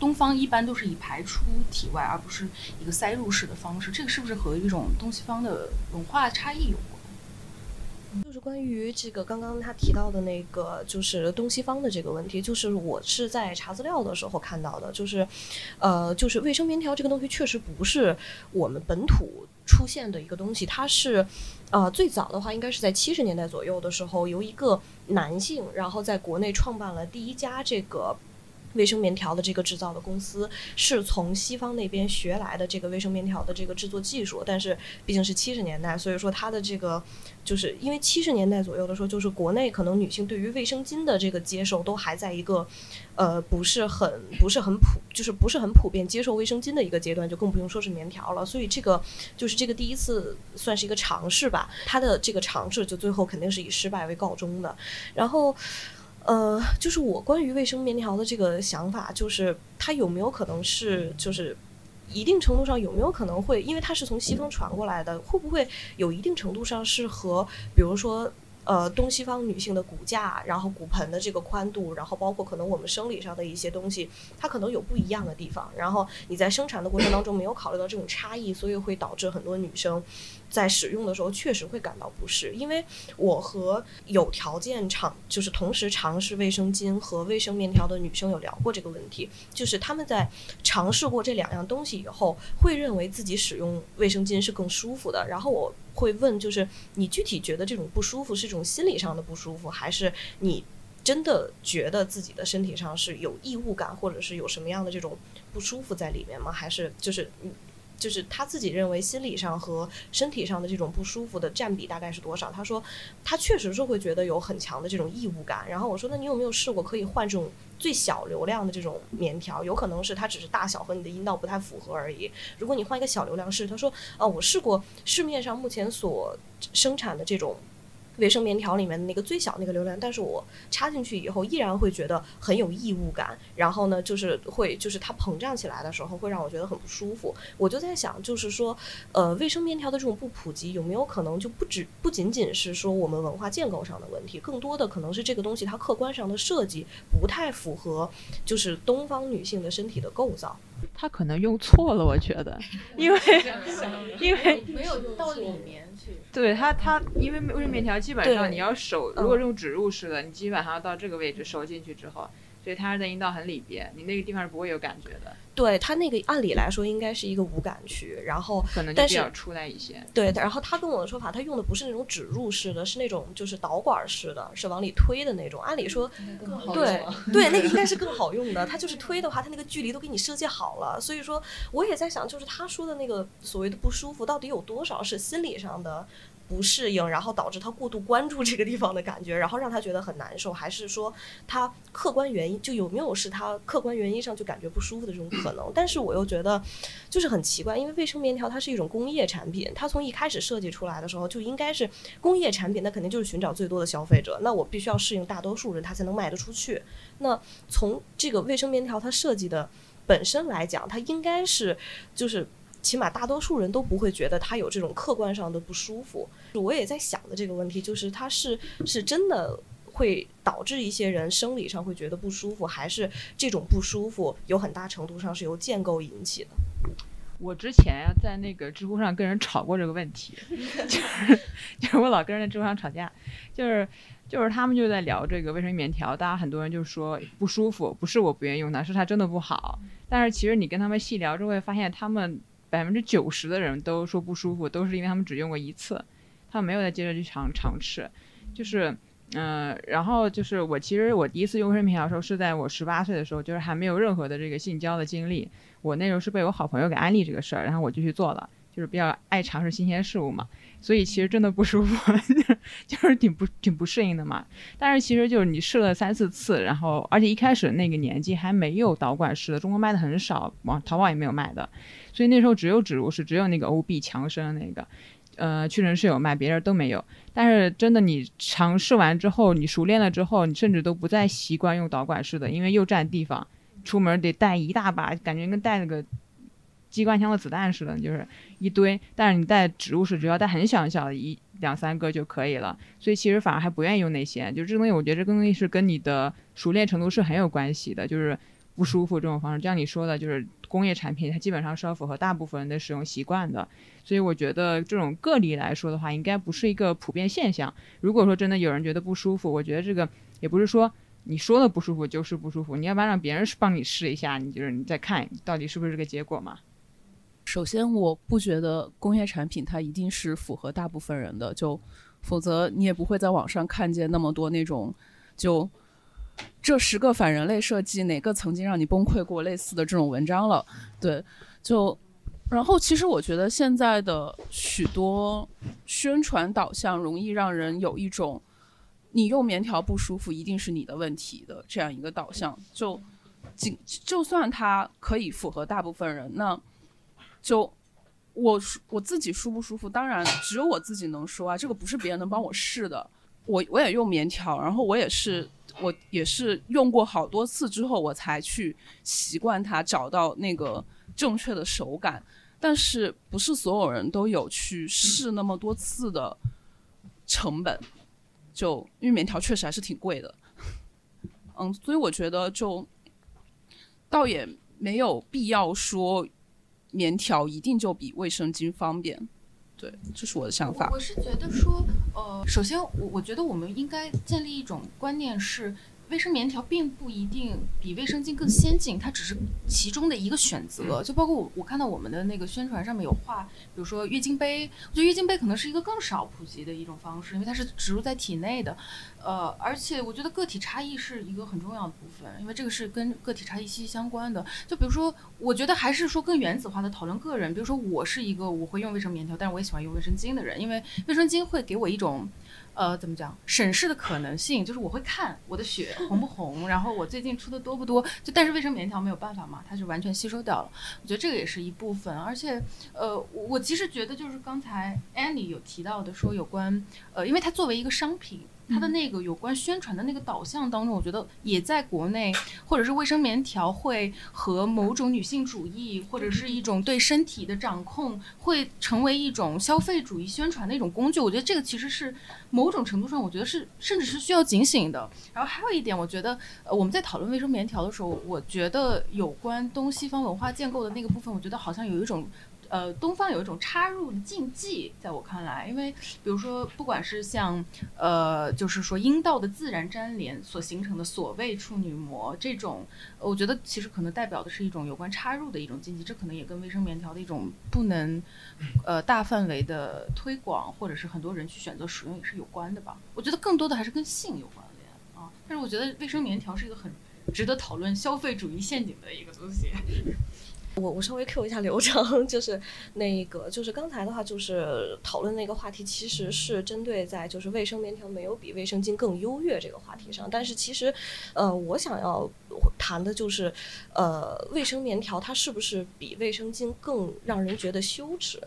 东方一般都是以排出体外，而不是一个塞入式的方式，这个是不是和一种东西方的文化差异有关？关于这个刚刚他提到的那个，就是东西方的这个问题，就是我是在查资料的时候看到的，就是，呃，就是卫生棉条这个东西确实不是我们本土出现的一个东西，它是，呃，最早的话应该是在七十年代左右的时候，由一个男性，然后在国内创办了第一家这个。卫生棉条的这个制造的公司是从西方那边学来的这个卫生棉条的这个制作技术，但是毕竟是七十年代，所以说它的这个就是因为七十年代左右的时候，就是国内可能女性对于卫生巾的这个接受都还在一个呃不是很不是很普，就是不是很普遍接受卫生巾的一个阶段，就更不用说是棉条了。所以这个就是这个第一次算是一个尝试吧，它的这个尝试就最后肯定是以失败为告终的。然后。呃，就是我关于卫生棉条的这个想法，就是它有没有可能是，就是一定程度上有没有可能会，因为它是从西方传过来的，会不会有一定程度上是和，比如说。呃，东西方女性的骨架，然后骨盆的这个宽度，然后包括可能我们生理上的一些东西，它可能有不一样的地方。然后你在生产的过程当中没有考虑到这种差异，所以会导致很多女生在使用的时候确实会感到不适。因为我和有条件尝，就是同时尝试卫生巾和卫生棉条的女生有聊过这个问题，就是她们在尝试过这两样东西以后，会认为自己使用卫生巾是更舒服的。然后我会问，就是你具体觉得这种不舒服是一种心理上的不舒服，还是你真的觉得自己的身体上是有异物感，或者是有什么样的这种不舒服在里面吗？还是就是嗯就是他自己认为心理上和身体上的这种不舒服的占比大概是多少？他说他确实是会觉得有很强的这种异物感。然后我说那你有没有试过可以换这种最小流量的这种棉条？有可能是它只是大小和你的阴道不太符合而已。如果你换一个小流量试，他说哦，我试过市面上目前所生产的这种。卫生棉条里面的那个最小那个流量，但是我插进去以后依然会觉得很有异物感，然后呢，就是会就是它膨胀起来的时候会让我觉得很不舒服。我就在想，就是说，呃，卫生棉条的这种不普及，有没有可能就不止不仅仅是说我们文化建构上的问题，更多的可能是这个东西它客观上的设计不太符合就是东方女性的身体的构造。他可能用错了，我觉得，因为 因为没有到里面去。对它它因为卫生棉条基本上你要手，嗯如果用指入式的，你基本上要到这个位置手进去之后，所以它是在阴道很里边，你那个地方是不会有感觉的，对它那个按理来说应该是一个无感区，然后可能就但是比较出来一些。对，然后他跟我的说法，他用的不是那种指入式的，是那种就是导管式的，是往里推的那种。按理说，更好对对，那个 应该是更好用的。他就是推的话，他那个距离都给你设计好了。所以说，我也在想，就是他说的那个所谓的不舒服，到底有多少是心理上的？不适应，然后导致他过度关注这个地方的感觉，然后让他觉得很难受，还是说他客观原因就有没有是他客观原因上就感觉不舒服的这种可能？但是我又觉得就是很奇怪，因为卫生棉条它是一种工业产品，它从一开始设计出来的时候就应该是工业产品，那肯定就是寻找最多的消费者，那我必须要适应大多数人，它才能卖得出去。那从这个卫生棉条它设计的本身来讲，它应该是就是。起码大多数人都不会觉得他有这种客观上的不舒服。我也在想的这个问题，就是他是是真的会导致一些人生理上会觉得不舒服，还是这种不舒服有很大程度上是由建构引起的？我之前在那个知乎上跟人吵过这个问题，就是就是我老跟人在知乎上吵架，就是就是他们就在聊这个卫生棉条，大家很多人就说不舒服，不是我不愿意用它，是它真的不好。但是其实你跟他们细聊之后，会发现他们百分之九十的人都说不舒服，都是因为他们只用过一次，他们没有再接着去尝尝试，就是。嗯、然后就是我其实我第一次用生棉条的时候是在我十八岁的时候，就是还没有任何的这个性交的经历，我那时候是被我好朋友给安利这个事儿，然后我就去做了，就是比较爱尝试新鲜事物嘛，所以其实真的不舒服，就是挺不挺不适应的嘛。但是其实就是你试了三四次，然后而且一开始那个年纪还没有导管式的，中国卖的很少，网淘宝也没有卖的，所以那时候只有植入式，只有那个 OB 强生那个。呃，屈臣氏有卖，别人都没有。但是真的，你尝试完之后，你熟练了之后，你甚至都不再习惯用导管式的，因为又占地方，出门得带一大把，感觉跟带那个机关枪的子弹似的，就是一堆。但是你带植入式，只要带很小很小的一两三个就可以了。所以其实反而还不愿意用那些，就这东西，我觉得这个东西是跟你的熟练程度是很有关系的，就是不舒服这种方式。就像你说的，就是工业产品，它基本上是要符合大部分人的使用习惯的。所以我觉得这种个例来说的话，应该不是一个普遍现象。如果说真的有人觉得不舒服，我觉得这个也不是说你说的不舒服就是不舒服，你要不然让别人帮你试一下，你就是你再看到底是不是这个结果嘛。首先，我不觉得工业产品它一定是符合大部分人的，就否则你也不会在网上看见那么多那种就这十个反人类设计哪个曾经让你崩溃过类似的这种文章了。对，就然后其实我觉得现在的许多宣传导向容易让人有一种你用棉条不舒服一定是你的问题的这样一个导向，就仅就算它可以符合大部分人，那就我我自己舒不舒服，当然只有我自己能说啊，这个不是别人能帮我试的。我我也用棉条，然后我也是我也是用过好多次之后，我才去习惯它，找到那个正确的手感。但是不是所有人都有去试那么多次的成本，就因为棉条确实还是挺贵的。嗯，所以我觉得就倒也没有必要说棉条一定就比卫生巾方便。对，这是我的想法我。我是觉得说，呃，首先我我觉得我们应该建立一种观念是。卫生棉条并不一定比卫生巾更先进，它只是其中的一个选择。就包括我，我看到我们的那个宣传上面有画，比如说月经杯，我觉得月经杯可能是一个更少普及的一种方式，因为它是植入在体内的。呃，而且我觉得个体差异是一个很重要的部分，因为这个是跟个体差异息息相关的。就比如说，我觉得还是说更原子化的讨论个人。比如说，我是一个我会用卫生棉条，但是我也喜欢用卫生巾的人，因为卫生巾会给我一种。呃，怎么讲？审视的可能性就是我会看我的血红不红，然后我最近出的多不多。就但是卫生棉条没有办法嘛，它是完全吸收掉了。我觉得这个也是一部分，而且呃，我我其实觉得就是刚才 Annie 有提到的说有关呃，因为它作为一个商品。它的那个有关宣传的那个导向当中，我觉得也在国内，或者是卫生棉条会和某种女性主义，或者是一种对身体的掌控，会成为一种消费主义宣传的一种工具。我觉得这个其实是某种程度上，我觉得是甚至是需要警醒的。然后还有一点，我觉得呃我们在讨论卫生棉条的时候，我觉得有关东西方文化建构的那个部分，我觉得好像有一种。呃，东方有一种插入的禁忌，在我看来，因为比如说，不管是像呃，就是说阴道的自然粘连所形成的所谓处女膜这种，我觉得其实可能代表的是一种有关插入的一种禁忌，这可能也跟卫生棉条的一种不能呃大范围的推广，或者是很多人去选择使用也是有关的吧。我觉得更多的还是跟性有关联啊，但是我觉得卫生棉条是一个很值得讨论消费主义陷阱的一个东西。我我稍微 Q 一下流程，就是那个就是刚才的话，就是讨论那个话题，其实是针对在就是卫生棉条没有比卫生巾更优越这个话题上。但是其实，呃，我想要谈的就是，呃，卫生棉条它是不是比卫生巾更让人觉得羞耻？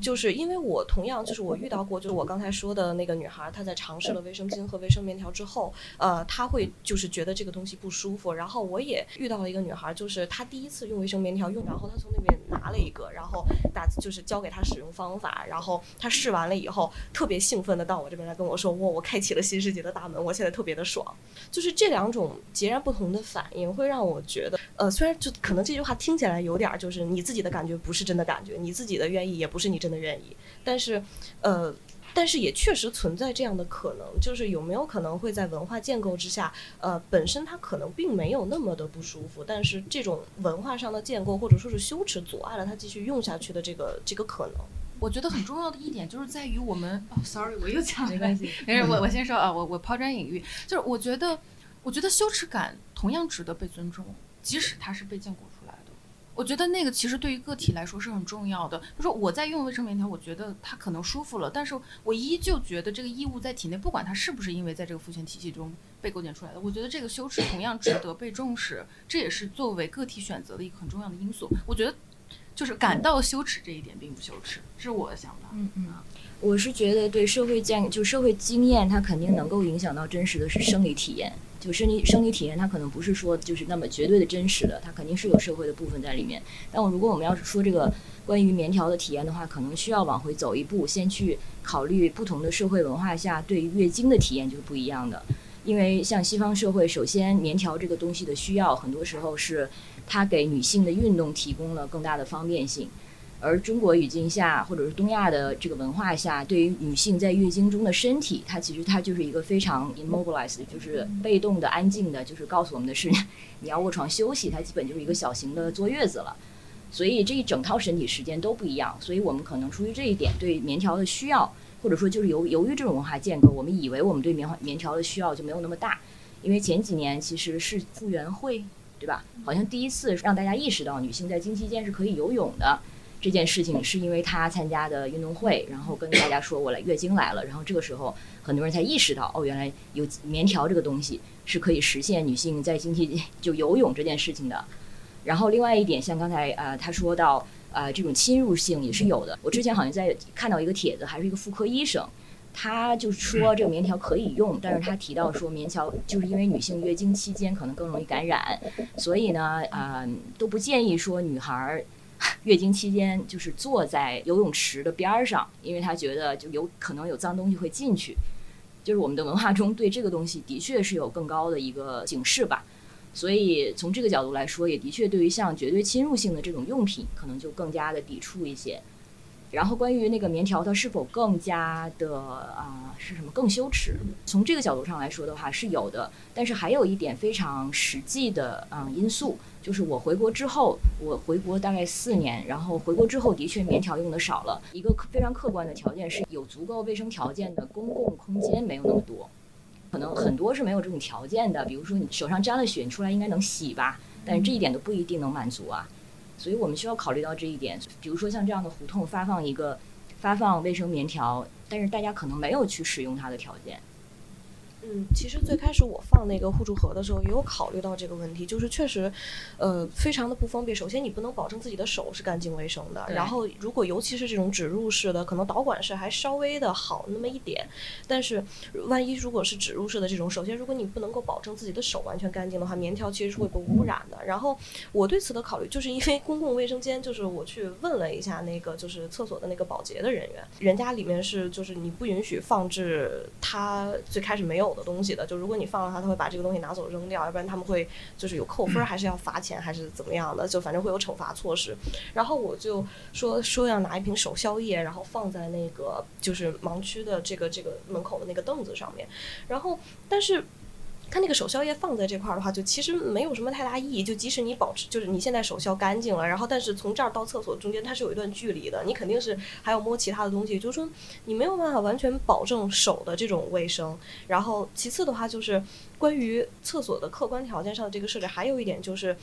就是因为我同样就是我遇到过，就是我刚才说的那个女孩，她在尝试了卫生巾和卫生棉条之后，呃，她会就是觉得这个东西不舒服。然后我也遇到了一个女孩，就是她第一次用卫生棉条用，然后她从那边拿了一个，然后打就是教给她使用方法，然后她试完了以后，特别兴奋的到我这边来跟我说，哇，我开启了新世界的大门，我现在特别的爽。就是这两种截然不同的反应，会让我觉得，呃，虽然就可能这句话听起来有点儿就是你自己的感觉不是真的感觉，你自己的愿意也不是你真的愿意，但是，呃。但是也确实存在这样的可能，就是有没有可能会在文化建构之下，呃，本身它可能并没有那么的不舒服，但是这种文化上的建构或者说是羞耻阻碍了它继续用下去的这个这个可能。我觉得很重要的一点就是在于我们，哦，sorry，我又讲了，没关系没事，我我先说啊，我我抛砖引玉，就是我觉得，我觉得羞耻感同样值得被尊重，即使它是被建构。我觉得那个其实对于个体来说是很重要的。就说我在用卫生棉条，我觉得它可能舒服了，但是我依旧觉得这个异物在体内，不管它是不是因为在这个父权体系中被构建出来的，我觉得这个羞耻同样值得被重视，这也是作为个体选择的一个很重要的因素。我觉得就是感到羞耻这一点并不羞耻，这是我的想法。嗯嗯，我是觉得对社会建就社会经验，它肯定能够影响到真实的是生理体验。就生理生理体验，它可能不是说就是那么绝对的真实的，它肯定是有社会的部分在里面。但我如果我们要是说这个关于棉条的体验的话，可能需要往回走一步，先去考虑不同的社会文化下对于月经的体验就是不一样的。因为像西方社会，首先棉条这个东西的需要，很多时候是它给女性的运动提供了更大的方便性。而中国语境下，或者是东亚的这个文化下，对于女性在月经中的身体，它其实它就是一个非常 immobilized，就是被动的、安静的，就是告诉我们的是，你要卧床休息，它基本就是一个小型的坐月子了。所以这一整套身体时间都不一样，所以我们可能出于这一点，对棉条的需要，或者说就是由由于这种文化建构，我们以为我们对棉花棉条的需要就没有那么大，因为前几年其实是复原会，对吧？好像第一次让大家意识到女性在经期间是可以游泳的。这件事情是因为她参加的运动会，然后跟大家说我来月经来了，然后这个时候很多人才意识到，哦，原来有棉条这个东西是可以实现女性在经期 就游泳这件事情的。然后另外一点，像刚才呃他说到呃这种侵入性也是有的。我之前好像在看到一个帖子，还是一个妇科医生，他就说这个棉条可以用，但是他提到说棉条就是因为女性月经期间可能更容易感染，所以呢呃都不建议说女孩儿。月经期间就是坐在游泳池的边儿上，因为他觉得就有可能有脏东西会进去。就是我们的文化中对这个东西的确是有更高的一个警示吧。所以从这个角度来说，也的确对于像绝对侵入性的这种用品，可能就更加的抵触一些。然后关于那个棉条，它是否更加的啊、是什么更羞耻？从这个角度上来说的话是有的，但是还有一点非常实际的嗯因素，就是我回国之后，我回国大概四年，然后回国之后的确棉条用的少了。一个非常客观的条件是有足够卫生条件的公共空间没有那么多，可能很多是没有这种条件的，比如说你手上沾了血，你出来应该能洗吧，但是这一点都不一定能满足啊。所以我们需要考虑到这一点。比如说像这样的胡同发放一个发放卫生棉条，但是大家可能没有去使用它的条件。嗯，其实最开始我放那个互助盒的时候，也有考虑到这个问题，就是确实，呃，非常的不方便。首先，你不能保证自己的手是干净卫生的，然后如果尤其是这种植入式的，可能导管式还稍微的好那么一点，但是万一如果是植入式的这种，首先如果你不能够保证自己的手完全干净的话，棉条其实是会被污染的。然后我对此的考虑，就是因为公共卫生间，就是我去问了一下那个就是厕所的那个保洁的人员，人家里面是就是你不允许放置他最开始没有的东西的，就如果你放了它，它会把这个东西拿走扔掉，要不然他们会就是有扣分，还是要罚钱，还是怎么样的，就反正会有惩罚措施。然后我就说说要拿一瓶手消液，然后放在那个就是盲区的这个这个门口的那个凳子上面，然后但是。它那个手消液放在这块儿的话，就其实没有什么太大意义。就即使你保持，就是你现在手消干净了，然后但是从这儿到厕所中间它是有一段距离的，你肯定是还要摸其他的东西，就是说你没有办法完全保证手的这种卫生。然后其次的话，就是关于厕所的客观条件上的这个设置，还有一点就是。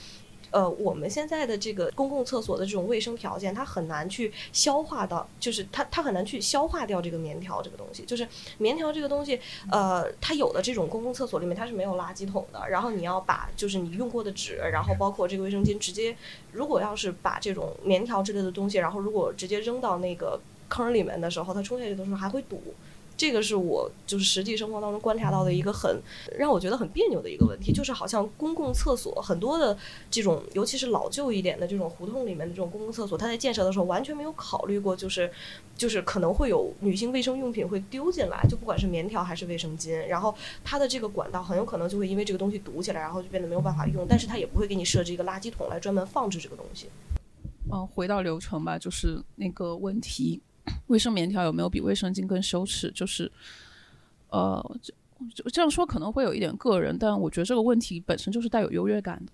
呃，我们现在的这个公共厕所的这种卫生条件，它很难去消化到，就是它它很难去消化掉这个棉条这个东西。就是棉条这个东西，呃，它有的这种公共厕所里面它是没有垃圾桶的，然后你要把就是你用过的纸，然后包括这个卫生巾，直接如果要是把这种棉条之类的东西，然后如果直接扔到那个坑里面的时候，它冲下去的时候还会堵。这个是我就是实际生活当中观察到的一个很让我觉得很别扭的一个问题，就是好像公共厕所很多的这种，尤其是老旧一点的这种胡同里面的这种公共厕所，它在建设的时候完全没有考虑过，就是就是可能会有女性卫生用品会丢进来，就不管是棉条还是卫生巾，然后它的这个管道很有可能就会因为这个东西堵起来，然后就变得没有办法用，但是它也不会给你设置一个垃圾桶来专门放置这个东西。嗯，回到流程吧，就是那个问题，卫生棉条有没有比卫生巾更羞耻？就是，呃，这这样说可能会有一点个人，但我觉得这个问题本身就是带有优越感的。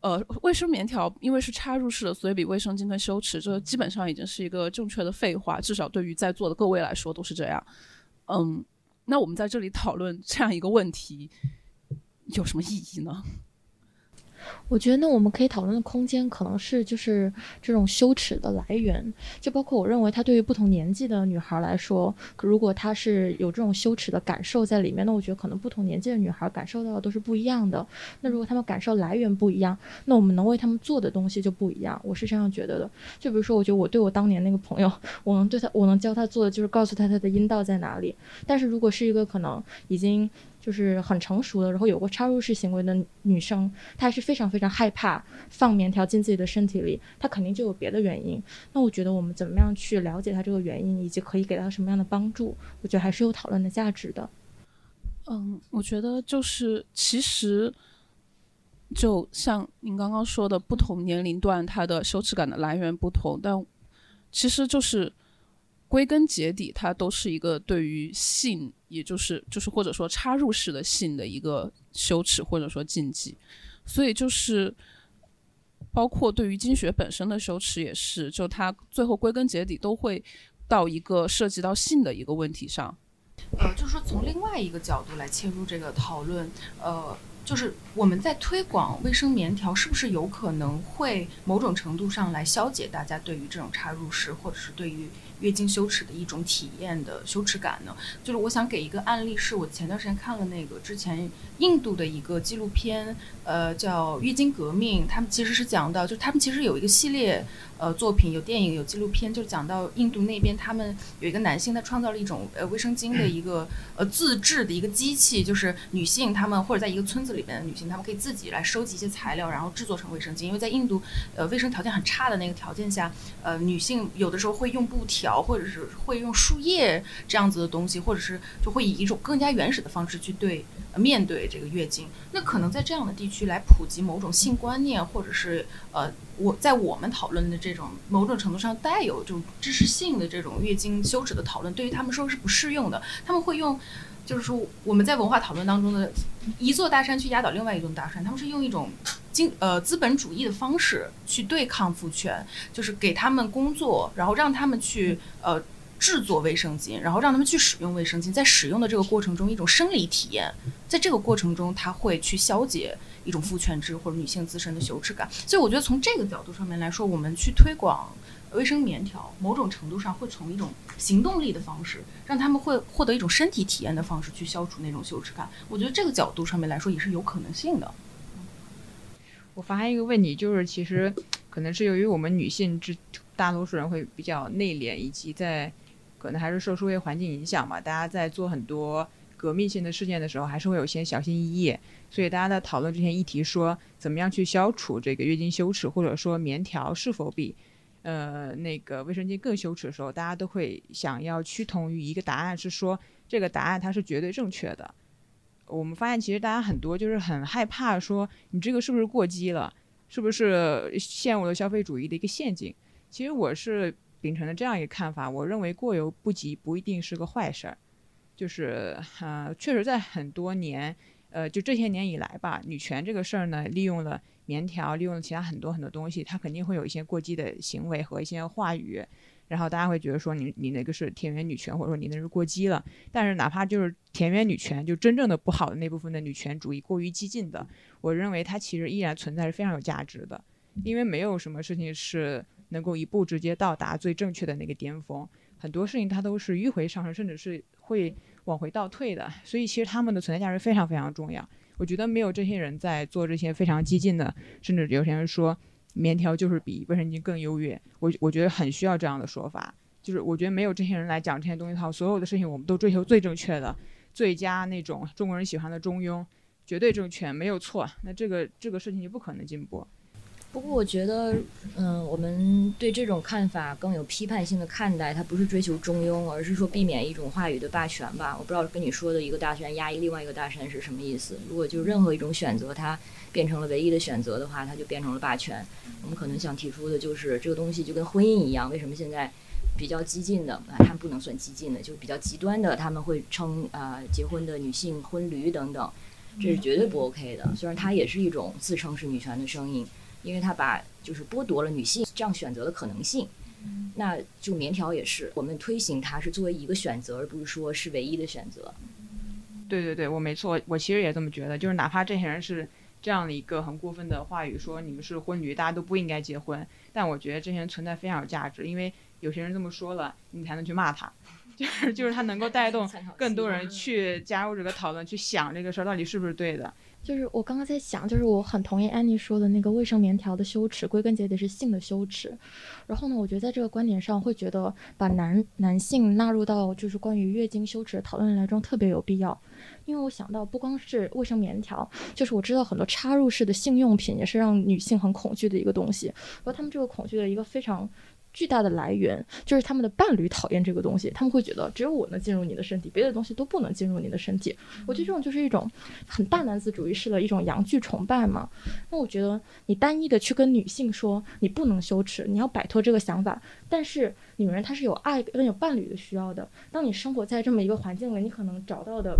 呃，卫生棉条因为是插入式的，所以比卫生巾更羞耻，这基本上已经是一个正确的废话，至少对于在座的各位来说都是这样。嗯，那我们在这里讨论这样一个问题，有什么意义呢？我觉得那我们可以讨论的空间可能是就是这种羞耻的来源，就包括我认为他对于不同年纪的女孩来说，如果她是有这种羞耻的感受在里面，那我觉得可能不同年纪的女孩感受到的都是不一样的。那如果她们感受来源不一样，那我们能为她们做的东西就不一样。我是这样觉得的。就比如说，我觉得我对我当年那个朋友，我能对他，我能教他做的就是告诉他他的阴道在哪里。但是如果是一个可能已经就是很成熟的，然后有过插入式行为的女生，她还是非常非常害怕放棉条进自己的身体里，她肯定就有别的原因。那我觉得我们怎么样去了解她这个原因，以及可以给她什么样的帮助，我觉得还是有讨论的价值的。嗯，我觉得就是其实，就像您刚刚说的，不同年龄段它的羞耻感的来源不同，但其实就是归根结底，它都是一个对于性，也就是就是或者说插入式的性的一个羞耻或者说禁忌，所以就是。包括对于经血本身的羞耻也是，就它最后归根结底都会到一个涉及到性的一个问题上。呃，就是说从另外一个角度来切入这个讨论，呃，就是我们在推广卫生棉条，是不是有可能会某种程度上来消解大家对于这种插入式或者是对于月经羞耻的一种体验的羞耻感呢？就是我想给一个案例，是我前段时间看了那个之前印度的一个纪录片，呃，叫《月经革命》，他们其实是讲到，就他们其实有一个系列。呃，作品有电影有纪录片，就讲到印度那边，他们有一个男性，他创造了一种呃卫生巾的一个呃自制的一个机器，就是女性她们或者在一个村子里边的女性，她们可以自己来收集一些材料，然后制作成卫生巾。因为在印度，呃，卫生条件很差的那个条件下，呃，女性有的时候会用布条，或者是会用树叶这样子的东西，或者是就会以一种更加原始的方式去对、面对这个月经。那可能在这样的地区来普及某种性观念，或者是呃。我在我们讨论的这种某种程度上带有这种知识性的这种月经羞耻的讨论，对于他们说是不适用的。他们会用，就是说我们在文化讨论当中的一座大山去压倒另外一座大山，他们是用一种经呃资本主义的方式去对抗父权，就是给他们工作，然后让他们去呃制作卫生巾，然后让他们去使用卫生巾，在使用的这个过程中一种生理体验，在这个过程中他会去消解。一种父权制或者女性自身的羞耻感，所以我觉得从这个角度上面来说，我们去推广卫生棉条，某种程度上会从一种行动力的方式，让他们会获得一种身体体验的方式去消除那种羞耻感。我觉得这个角度上面来说也是有可能性的。我发现一个问题，就是其实可能是由于我们女性之大多数人会比较内敛，以及在可能还是受社会环境影响嘛，大家在做很多革命性的事件的时候，还是会有些小心翼翼。所以大家在讨论这些议题，说怎么样去消除这个月经羞耻，或者说棉条是否比呃那个卫生巾更羞耻的时候，大家都会想要趋同于一个答案，是说这个答案它是绝对正确的。我们发现其实大家很多就是很害怕说你这个是不是过激了，是不是陷入了消费主义的一个陷阱？其实我是秉承了这样一个看法，我认为过犹不及不一定是个坏事儿，就是呃确实在很多年。呃，就这些年以来吧，女权这个事儿呢，利用了棉条，利用了其他很多很多东西，它肯定会有一些过激的行为和一些话语，然后大家会觉得说你你那个是田园女权，或者说你那是过激了。但是哪怕就是田园女权，就真正的不好的那部分的女权主义过于激进的，我认为它其实依然存在是非常有价值的，因为没有什么事情是能够一步直接到达最正确的那个巅峰，很多事情它都是迂回上升，甚至是会。往回倒退的，所以其实他们的存在价值非常非常重要。我觉得没有这些人在做这些非常激进的，甚至有些人说棉条就是比卫生巾更优越，我我觉得很需要这样的说法。就是我觉得没有这些人来讲这些东西的话，所有的事情我们都追求最正确的、最佳那种中国人喜欢的中庸，绝对正确，没有错。那这个这个事情就不可能进步。不过我觉得，嗯，我们对这种看法更有批判性的看待，它不是追求中庸，而是说避免一种话语的霸权吧。我不知道跟你说的一个大权压抑另外一个大权是什么意思。如果就任何一种选择它变成了唯一的选择的话，它就变成了霸权。我们可能想提出的就是这个东西就跟婚姻一样，为什么现在比较激进的啊，他们不能算激进的，就是比较极端的，他们会称啊、结婚的女性婚驴等等，这是绝对不 OK 的。虽然它也是一种自称是女权的声音。因为他把就是剥夺了女性这样选择的可能性，那就棉条也是，我们推行它是作为一个选择，而不是说是唯一的选择。对对对，我没错，我其实也这么觉得，就是哪怕这些人是这样的一个很过分的话语，说你们是婚女，大家都不应该结婚，但我觉得这些人存在非常有价值，因为有些人这么说了，你才能去骂他，就是就是他能够带动 更多人去加入这个讨论，去想这个事儿到底是不是对的。就是我刚刚在想，就是我很同意安妮说的那个卫生棉条的羞耻，归根结底是性的羞耻。然后呢，我觉得在这个观点上，会觉得把男男性纳入到就是关于月经羞耻的讨论来中特别有必要。因为我想到，不光是卫生棉条，就是我知道很多插入式的性用品也是让女性很恐惧的一个东西。而他们这个恐惧的一个非常巨大的来源，就是他们的伴侣讨厌这个东西，他们会觉得只有我能进入你的身体，别的东西都不能进入你的身体。我觉得这种就是一种很大男子主义式的一种阳具崇拜嘛。那我觉得你单一的去跟女性说你不能羞耻，你要摆脱这个想法，但是女人她是有爱跟有伴侣的需要的。当你生活在这么一个环境里，你可能找到的。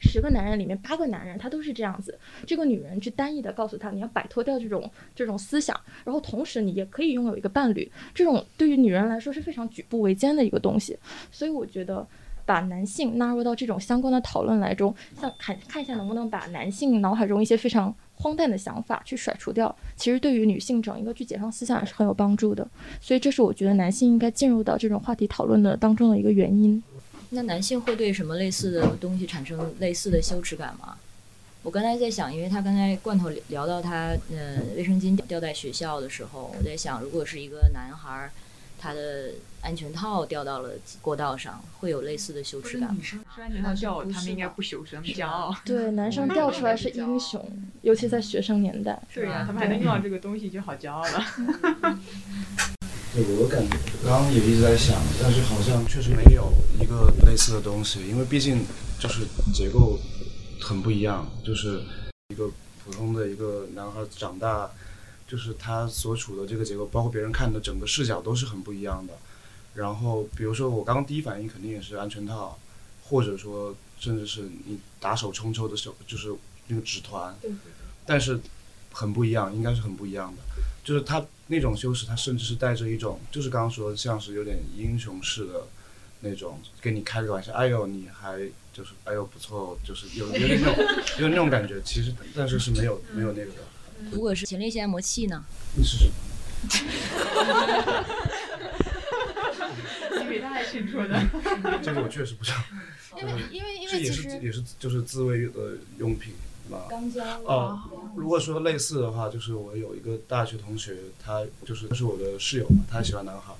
十个男人里面八个男人他都是这样子，这个女人去单一的告诉他你要摆脱掉这种这种思想，然后同时你也可以拥有一个伴侣，这种对于女人来说是非常举步维艰的一个东西，所以我觉得把男性纳入到这种相关的讨论来中，像看看一下能不能把男性脑海中一些非常荒诞的想法去甩除掉，其实对于女性整一个去解放思想也是很有帮助的，所以这是我觉得男性应该进入到这种话题讨论的当中的一个原因。那男性会对什么类似的东西产生类似的羞耻感吗？我刚才在想，因为他刚才罐头聊到他呃卫生巾掉在学校的时候，我在想，如果是一个男孩儿，他的安全套掉到了过道上，会有类似的羞耻感吗？女生安全套掉他们应该不羞耻，他们骄傲。对，男生掉出来是英雄，尤其在学生年代。对呀、他们还能用到这个东西，就好骄傲了。我感觉，刚刚也一直在想，但是好像确实没有一个类似的东西，因为毕竟就是结构很不一样，就是一个普通的一个男孩长大，就是他所处的这个结构，包括别人看的整个视角都是很不一样的。然后比如说我刚刚第一反应肯定也是安全套，或者说甚至是你打手冲抽的手，就是那个纸团，但是很不一样，应该是很不一样的。就是他那种修饰，他甚至是带着一种，就是刚刚说的，像是有点英雄式的那种，跟你开个玩笑，哎呦，你还就是哎呦不错，就是有有点那种有那种感觉。其实但是是没有没有那个的。如果是前列腺按摩器呢？你试试。你比 他还清楚的。这个我确实不知道。因为因为因这也为其实是也是就是自慰的用品嘛。钢胶哦，如果说类似的话，就是我有一个大学同学，他就是他是我的室友嘛，他喜欢男孩，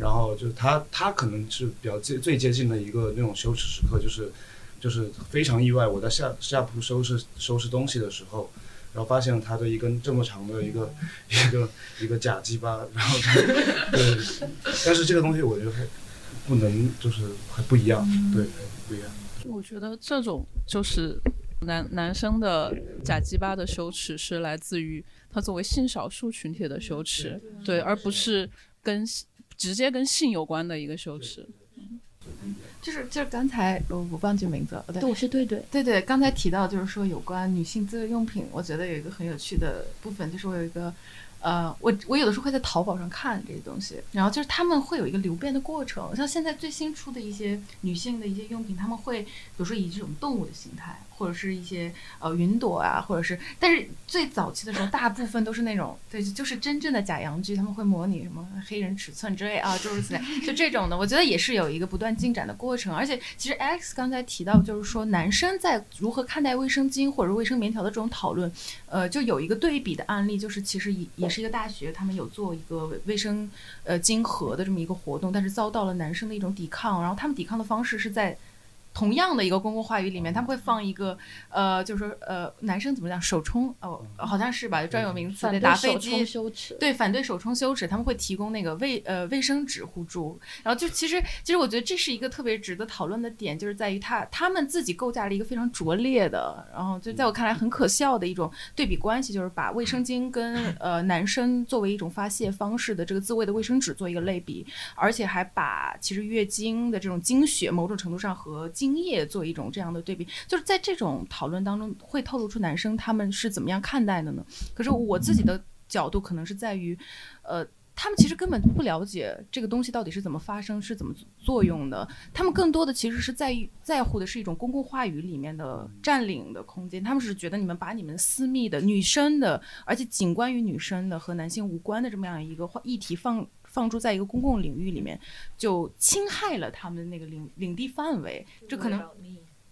然后就是他他可能是比较接最接近的一个那种羞耻时刻，就是就是非常意外，我在下下铺收拾收拾东西的时候。然后发现了他的一根这么长的一个一个一个假鸡巴，然后他对，但是这个东西我觉得还不能就是还不一样，对，不一样。我觉得这种就是男男生的假鸡巴的羞耻是来自于他作为性少数群体的羞耻，对，而不是跟直接跟性有关的一个羞耻。就是就是刚才我我忘记名字了，对。对，我是对对。对对，刚才提到就是说有关女性自慰用品，我觉得有一个很有趣的部分，就是我有一个，呃，我我有的时候会在淘宝上看这些东西，然后就是他们会有一个流变的过程，像现在最新出的一些女性的一些用品，他们会比如说以这种动物的形态，或者是一些呃云朵啊，或者是，但是最早期的时候，大部分都是那种对，就是真正的假洋剧，他们会模拟什么黑人尺寸之类啊，诸如此类，就这种的，我觉得也是有一个不断进展的过程。而且其实 X 刚才提到，就是说男生在如何看待卫生巾或者卫生棉条的这种讨论，呃，就有一个对比的案例，就是其实也也是一个大学，他们有做一个卫卫生呃巾盒的这么一个活动，但是遭到了男生的一种抵抗，然后他们抵抗的方式是在。同样的一个公共话语里面，他们会放一个，呃，就是说，呃，男生怎么讲，手冲，哦，好像是吧，专有名词，反对打飞手机。冲羞耻。对，反对手冲羞耻，他们会提供那个卫呃卫生纸互助，然后就其实其实我觉得这是一个特别值得讨论的点，就是在于他他们自己构架了一个非常拙劣的，然后就在我看来很可笑的一种对比关系，就是把卫生巾跟 呃男生作为一种发泄方式的这个自慰的卫生纸做一个类比，而且还把其实月经的这种经血某种程度上和精液做一种这样的对比，就是在这种讨论当中会透露出男生他们是怎么样看待的呢？可是我自己的角度可能是在于，呃。他们其实根本不了解这个东西到底是怎么发生、是怎么作用的。他们更多的其实是在于在乎的是一种公共话语里面的占领的空间。他们是觉得你们把你们私密的、女生的，而且仅关于女生的和男性无关的这么样一个话议题放放逐在一个公共领域里面，就侵害了他们的那个领领地范围。这可能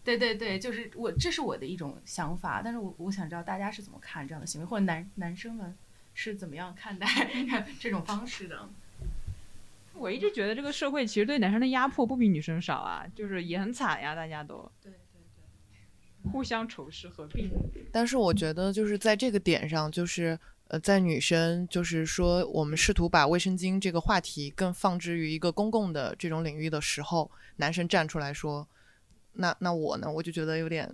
对对对，就是我这是我的一种想法，但是我我想知道大家是怎么看这样的行为，或者男男生们是怎么样看待 这种方式的？我一直觉得这个社会其实对男生的压迫不比女生少啊，就是也很惨呀，大家都对对对，互相仇视和并。但是我觉得就是在这个点上，就是呃，在女生就是说我们试图把卫生巾这个话题更放置于一个公共的这种领域的时候，男生站出来说，那那我呢，我就觉得有点，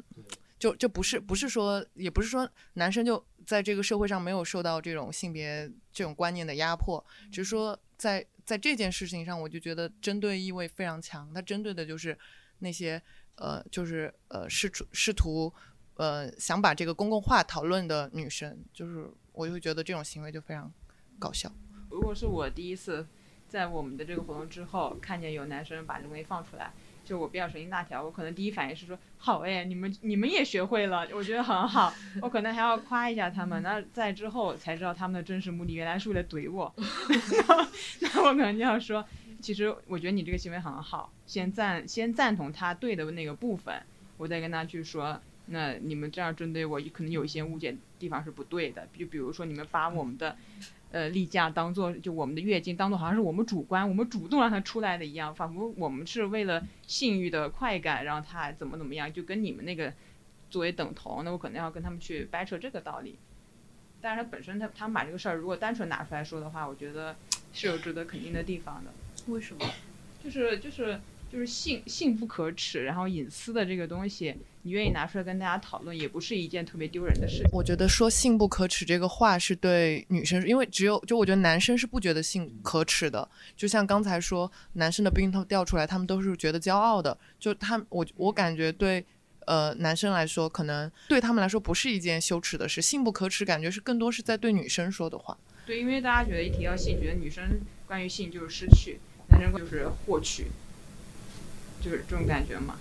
就就不是不是说，也不是说男生就在这个社会上没有受到这种性别这种观念的压迫，只是说在在这件事情上，我就觉得针对意味非常强，它针对的就是那些呃，就是呃试图试图呃想把这个公共化讨论的女生，就是我就会觉得这种行为就非常搞笑。如果是我第一次在我们的这个活动之后，看见有男生把这个东西放出来，就我比较神经大条，我可能第一反应是说好哎，你们你们也学会了，我觉得很好，我可能还要夸一下他们。那在之后才知道他们的真实目的原来是为了怼我 那我可能就要说，其实我觉得你这个行为很好，先赞先赞同他对的那个部分，我再跟他去说，那你们这样针对我，可能有一些误解地方是不对的，就比如说你们把我们的。呃，例假当做就我们的月经当做好像是我们主观，我们主动让它出来的一样，仿佛我们是为了性欲的快感让它怎么怎么样，就跟你们那个作为等同，那我可能要跟他们去掰扯这个道理。但是他本身他他们把这个事儿如果单纯拿出来说的话，我觉得是有值得肯定的地方的。为什么？就是就是就是性性不可耻，然后隐私的这个东西，你愿意拿出来跟大家讨论，也不是一件特别丢人的事情。我觉得说性不可耻这个话是对女生，因为只有就我觉得男生是不觉得性可耻的，就像刚才说男生的避孕套掉出来，他们都是觉得骄傲的。就他我我感觉对呃男生来说，可能对他们来说不是一件羞耻的事，性不可耻感觉是更多是在对女生说的话。对，因为大家觉得一提到性，觉得女生关于性就是失去，男生就是获取，就是这种感觉嘛。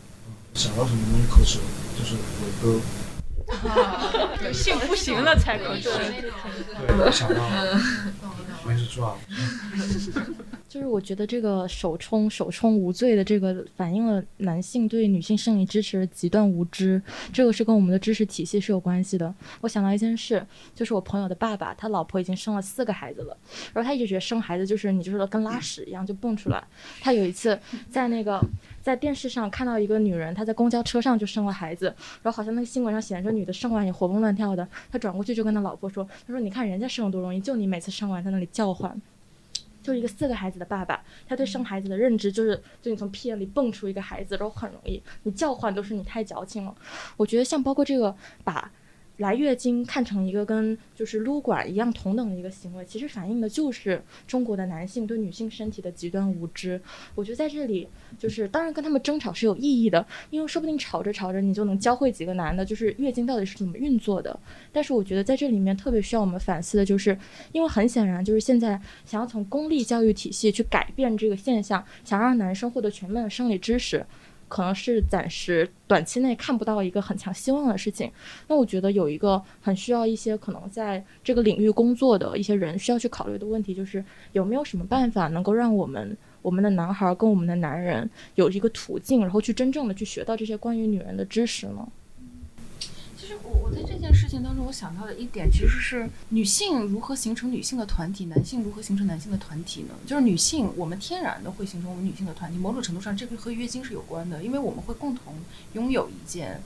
想到什么东西可耻，就是伟哥。对，性不行了才可耻。对，想到了，没事抓。就是我觉得这个首冲首冲无罪的这个反映了男性对女性生理支持的极端无知，这个是跟我们的知识体系是有关系的。我想到一件事，就是我朋友的爸爸，他老婆已经生了四个孩子了，然后他一直觉得生孩子就是你就是跟拉屎一样就蹦出来。他有一次在那个在电视上看到一个女人，她在公交车上就生了孩子，然后好像那个新闻上显示女的生完也活蹦乱跳的，他转过去就跟他老婆说，他说你看人家生多容易，就你每次生完在那里叫唤。就一个四个孩子的爸爸，他对生孩子的认知就是，就你从屁眼里蹦出一个孩子，然后很容易，你叫唤都是你太矫情了。我觉得像包括这个把来月经看成一个跟就是撸管一样同等的一个行为，其实反映的就是中国的男性对女性身体的极端无知。我觉得在这里就是当然跟他们争吵是有意义的，因为说不定吵着吵着你就能教会几个男的，就是月经到底是怎么运作的。但是我觉得在这里面特别需要我们反思的就是，因为很显然就是现在想要从公立教育体系去改变这个现象，想让男生获得全面的生理知识。可能是暂时短期内看不到一个很强希望的事情。那我觉得有一个很需要一些可能在这个领域工作的一些人需要去考虑的问题，就是有没有什么办法能够让我们我们的男孩跟我们的男人有一个途径，然后去真正的去学到这些关于女人的知识呢？其实我我在这件事情当中，我想到的一点其实是女性如何形成女性的团体，男性如何形成男性的团体呢？就是女性，我们天然的会形成我们女性的团体，某种程度上这个和月经是有关的，因为我们会共同拥有一件。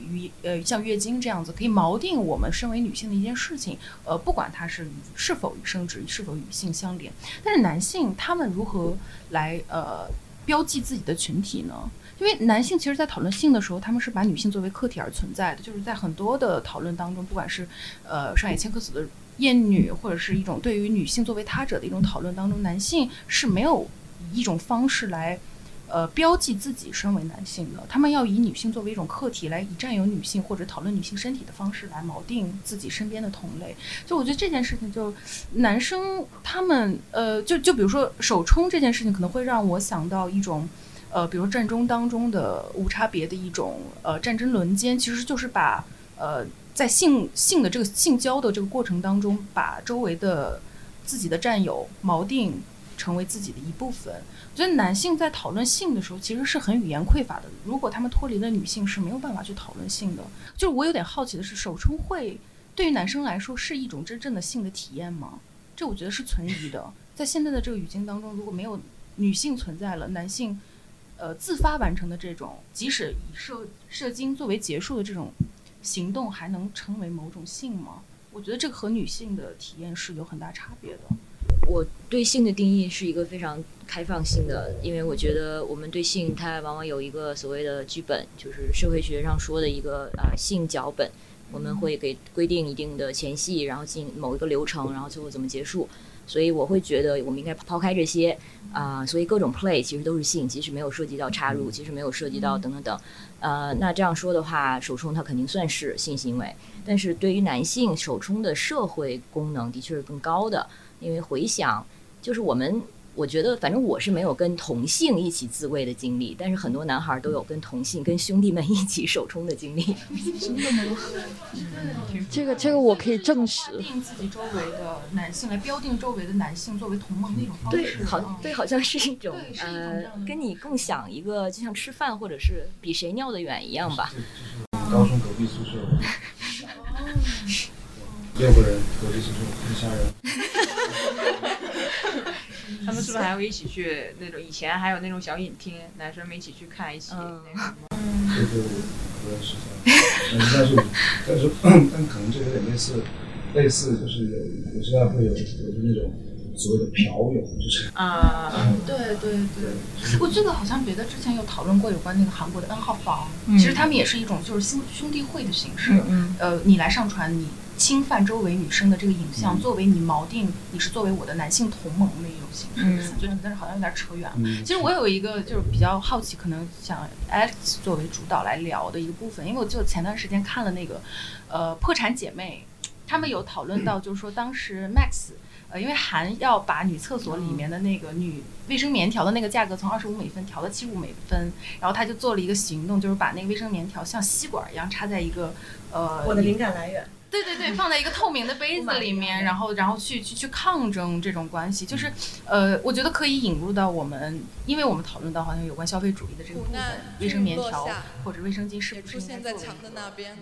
与呃，像月经这样子可以锚定我们身为女性的一件事情，呃，不管它是是否与生殖、是否与性相连。但是男性他们如何来呃标记自己的群体呢？因为男性其实，在讨论性的时候，他们是把女性作为客体而存在的，就是在很多的讨论当中，不管是呃上野千鹤子的《厌女》，或者是一种对于女性作为他者的一种讨论当中，男性是没有以一种方式来呃标记自己身为男性的，他们要以女性作为一种客体来以占有女性或者讨论女性身体的方式来锚定自己身边的同类。就我觉得这件事情，就男生他们呃，就就比如说手冲这件事情，可能会让我想到一种。呃，比如战争当中的无差别的一种呃战争轮奸，其实就是把呃在性性的这个性交的这个过程当中，把周围的自己的战友锚定成为自己的一部分。我觉得男性在讨论性的时候，其实是很语言匮乏的。如果他们脱离了女性，是没有办法去讨论性的。就是我有点好奇的是，手冲会对于男生来说是一种真正的性的体验吗？这我觉得是存疑的。在现在的这个语境当中，如果没有女性存在了，男性。呃，自发完成的这种，即使以射射精作为结束的这种行动，还能称为某种性吗？我觉得这个和女性的体验是有很大差别的。我对性的定义是一个非常开放性的，因为我觉得我们对性它往往有一个所谓的剧本，就是社会学上说的一个啊性脚本，我们会给规定一定的前戏，然后进某一个流程，然后最后怎么结束。所以我会觉得我们应该抛开这些啊，所以各种 play 其实都是性，即使没有涉及到插入，即使没有涉及到等等等，呃，那这样说的话，手冲它肯定算是性行为，但是对于男性手冲的社会功能的确是更高的，因为回想就是我们。我觉得，反正我是没有跟同性一起自慰的经历，但是很多男孩都有跟同性、跟兄弟们一起手冲的经历。真的吗？这个这个我可以证实。标定自己周围的男性，来标定周围的男性作为同盟的一种方式。对，好，对，好像是一种呃，跟你共享一个，就像吃饭或者是比谁尿得远一样吧。高中隔壁宿舍，六个人隔壁宿舍，很吓人。他们是不是还会 一起去那种以前还有那种小影厅，男生们一起去看一起嗯那什么？这个不认识但是但是但可能就有点类似，类似就是有有时候会有有那种所谓的嫖友，就是啊，对对对，我记得好像别的之前有讨论过有关那个韩国的 N 号房，嗯其实他们也是一种就是兄兄弟会的形式。嗯呃，你来上传你侵犯周围女生的这个影像，嗯作为你锚定你是作为我的男性同盟的一种形式。嗯就但是好像有点扯远了。嗯其实我有一个就是比较好奇，可能想 Alex 作为主导来聊的一个部分，因为我就前段时间看了那个呃《破产姐妹》，他们有讨论到，就是说当时 Max。呃，因为韩要把女厕所里面的那个女卫生棉条的那个价格从二十五美分调到七十五美分，然后他就做了一个行动，就是把那个卫生棉条像吸管一样插在一个呃我的灵感来源。对对对，放在一个透明的杯子里面，然后然后去去去抗争这种关系，就是呃，我觉得可以引入到我们，因为我们讨论到好像有关消费主义的这个部分，卫生棉条或者卫生巾是不是应该作为的那边。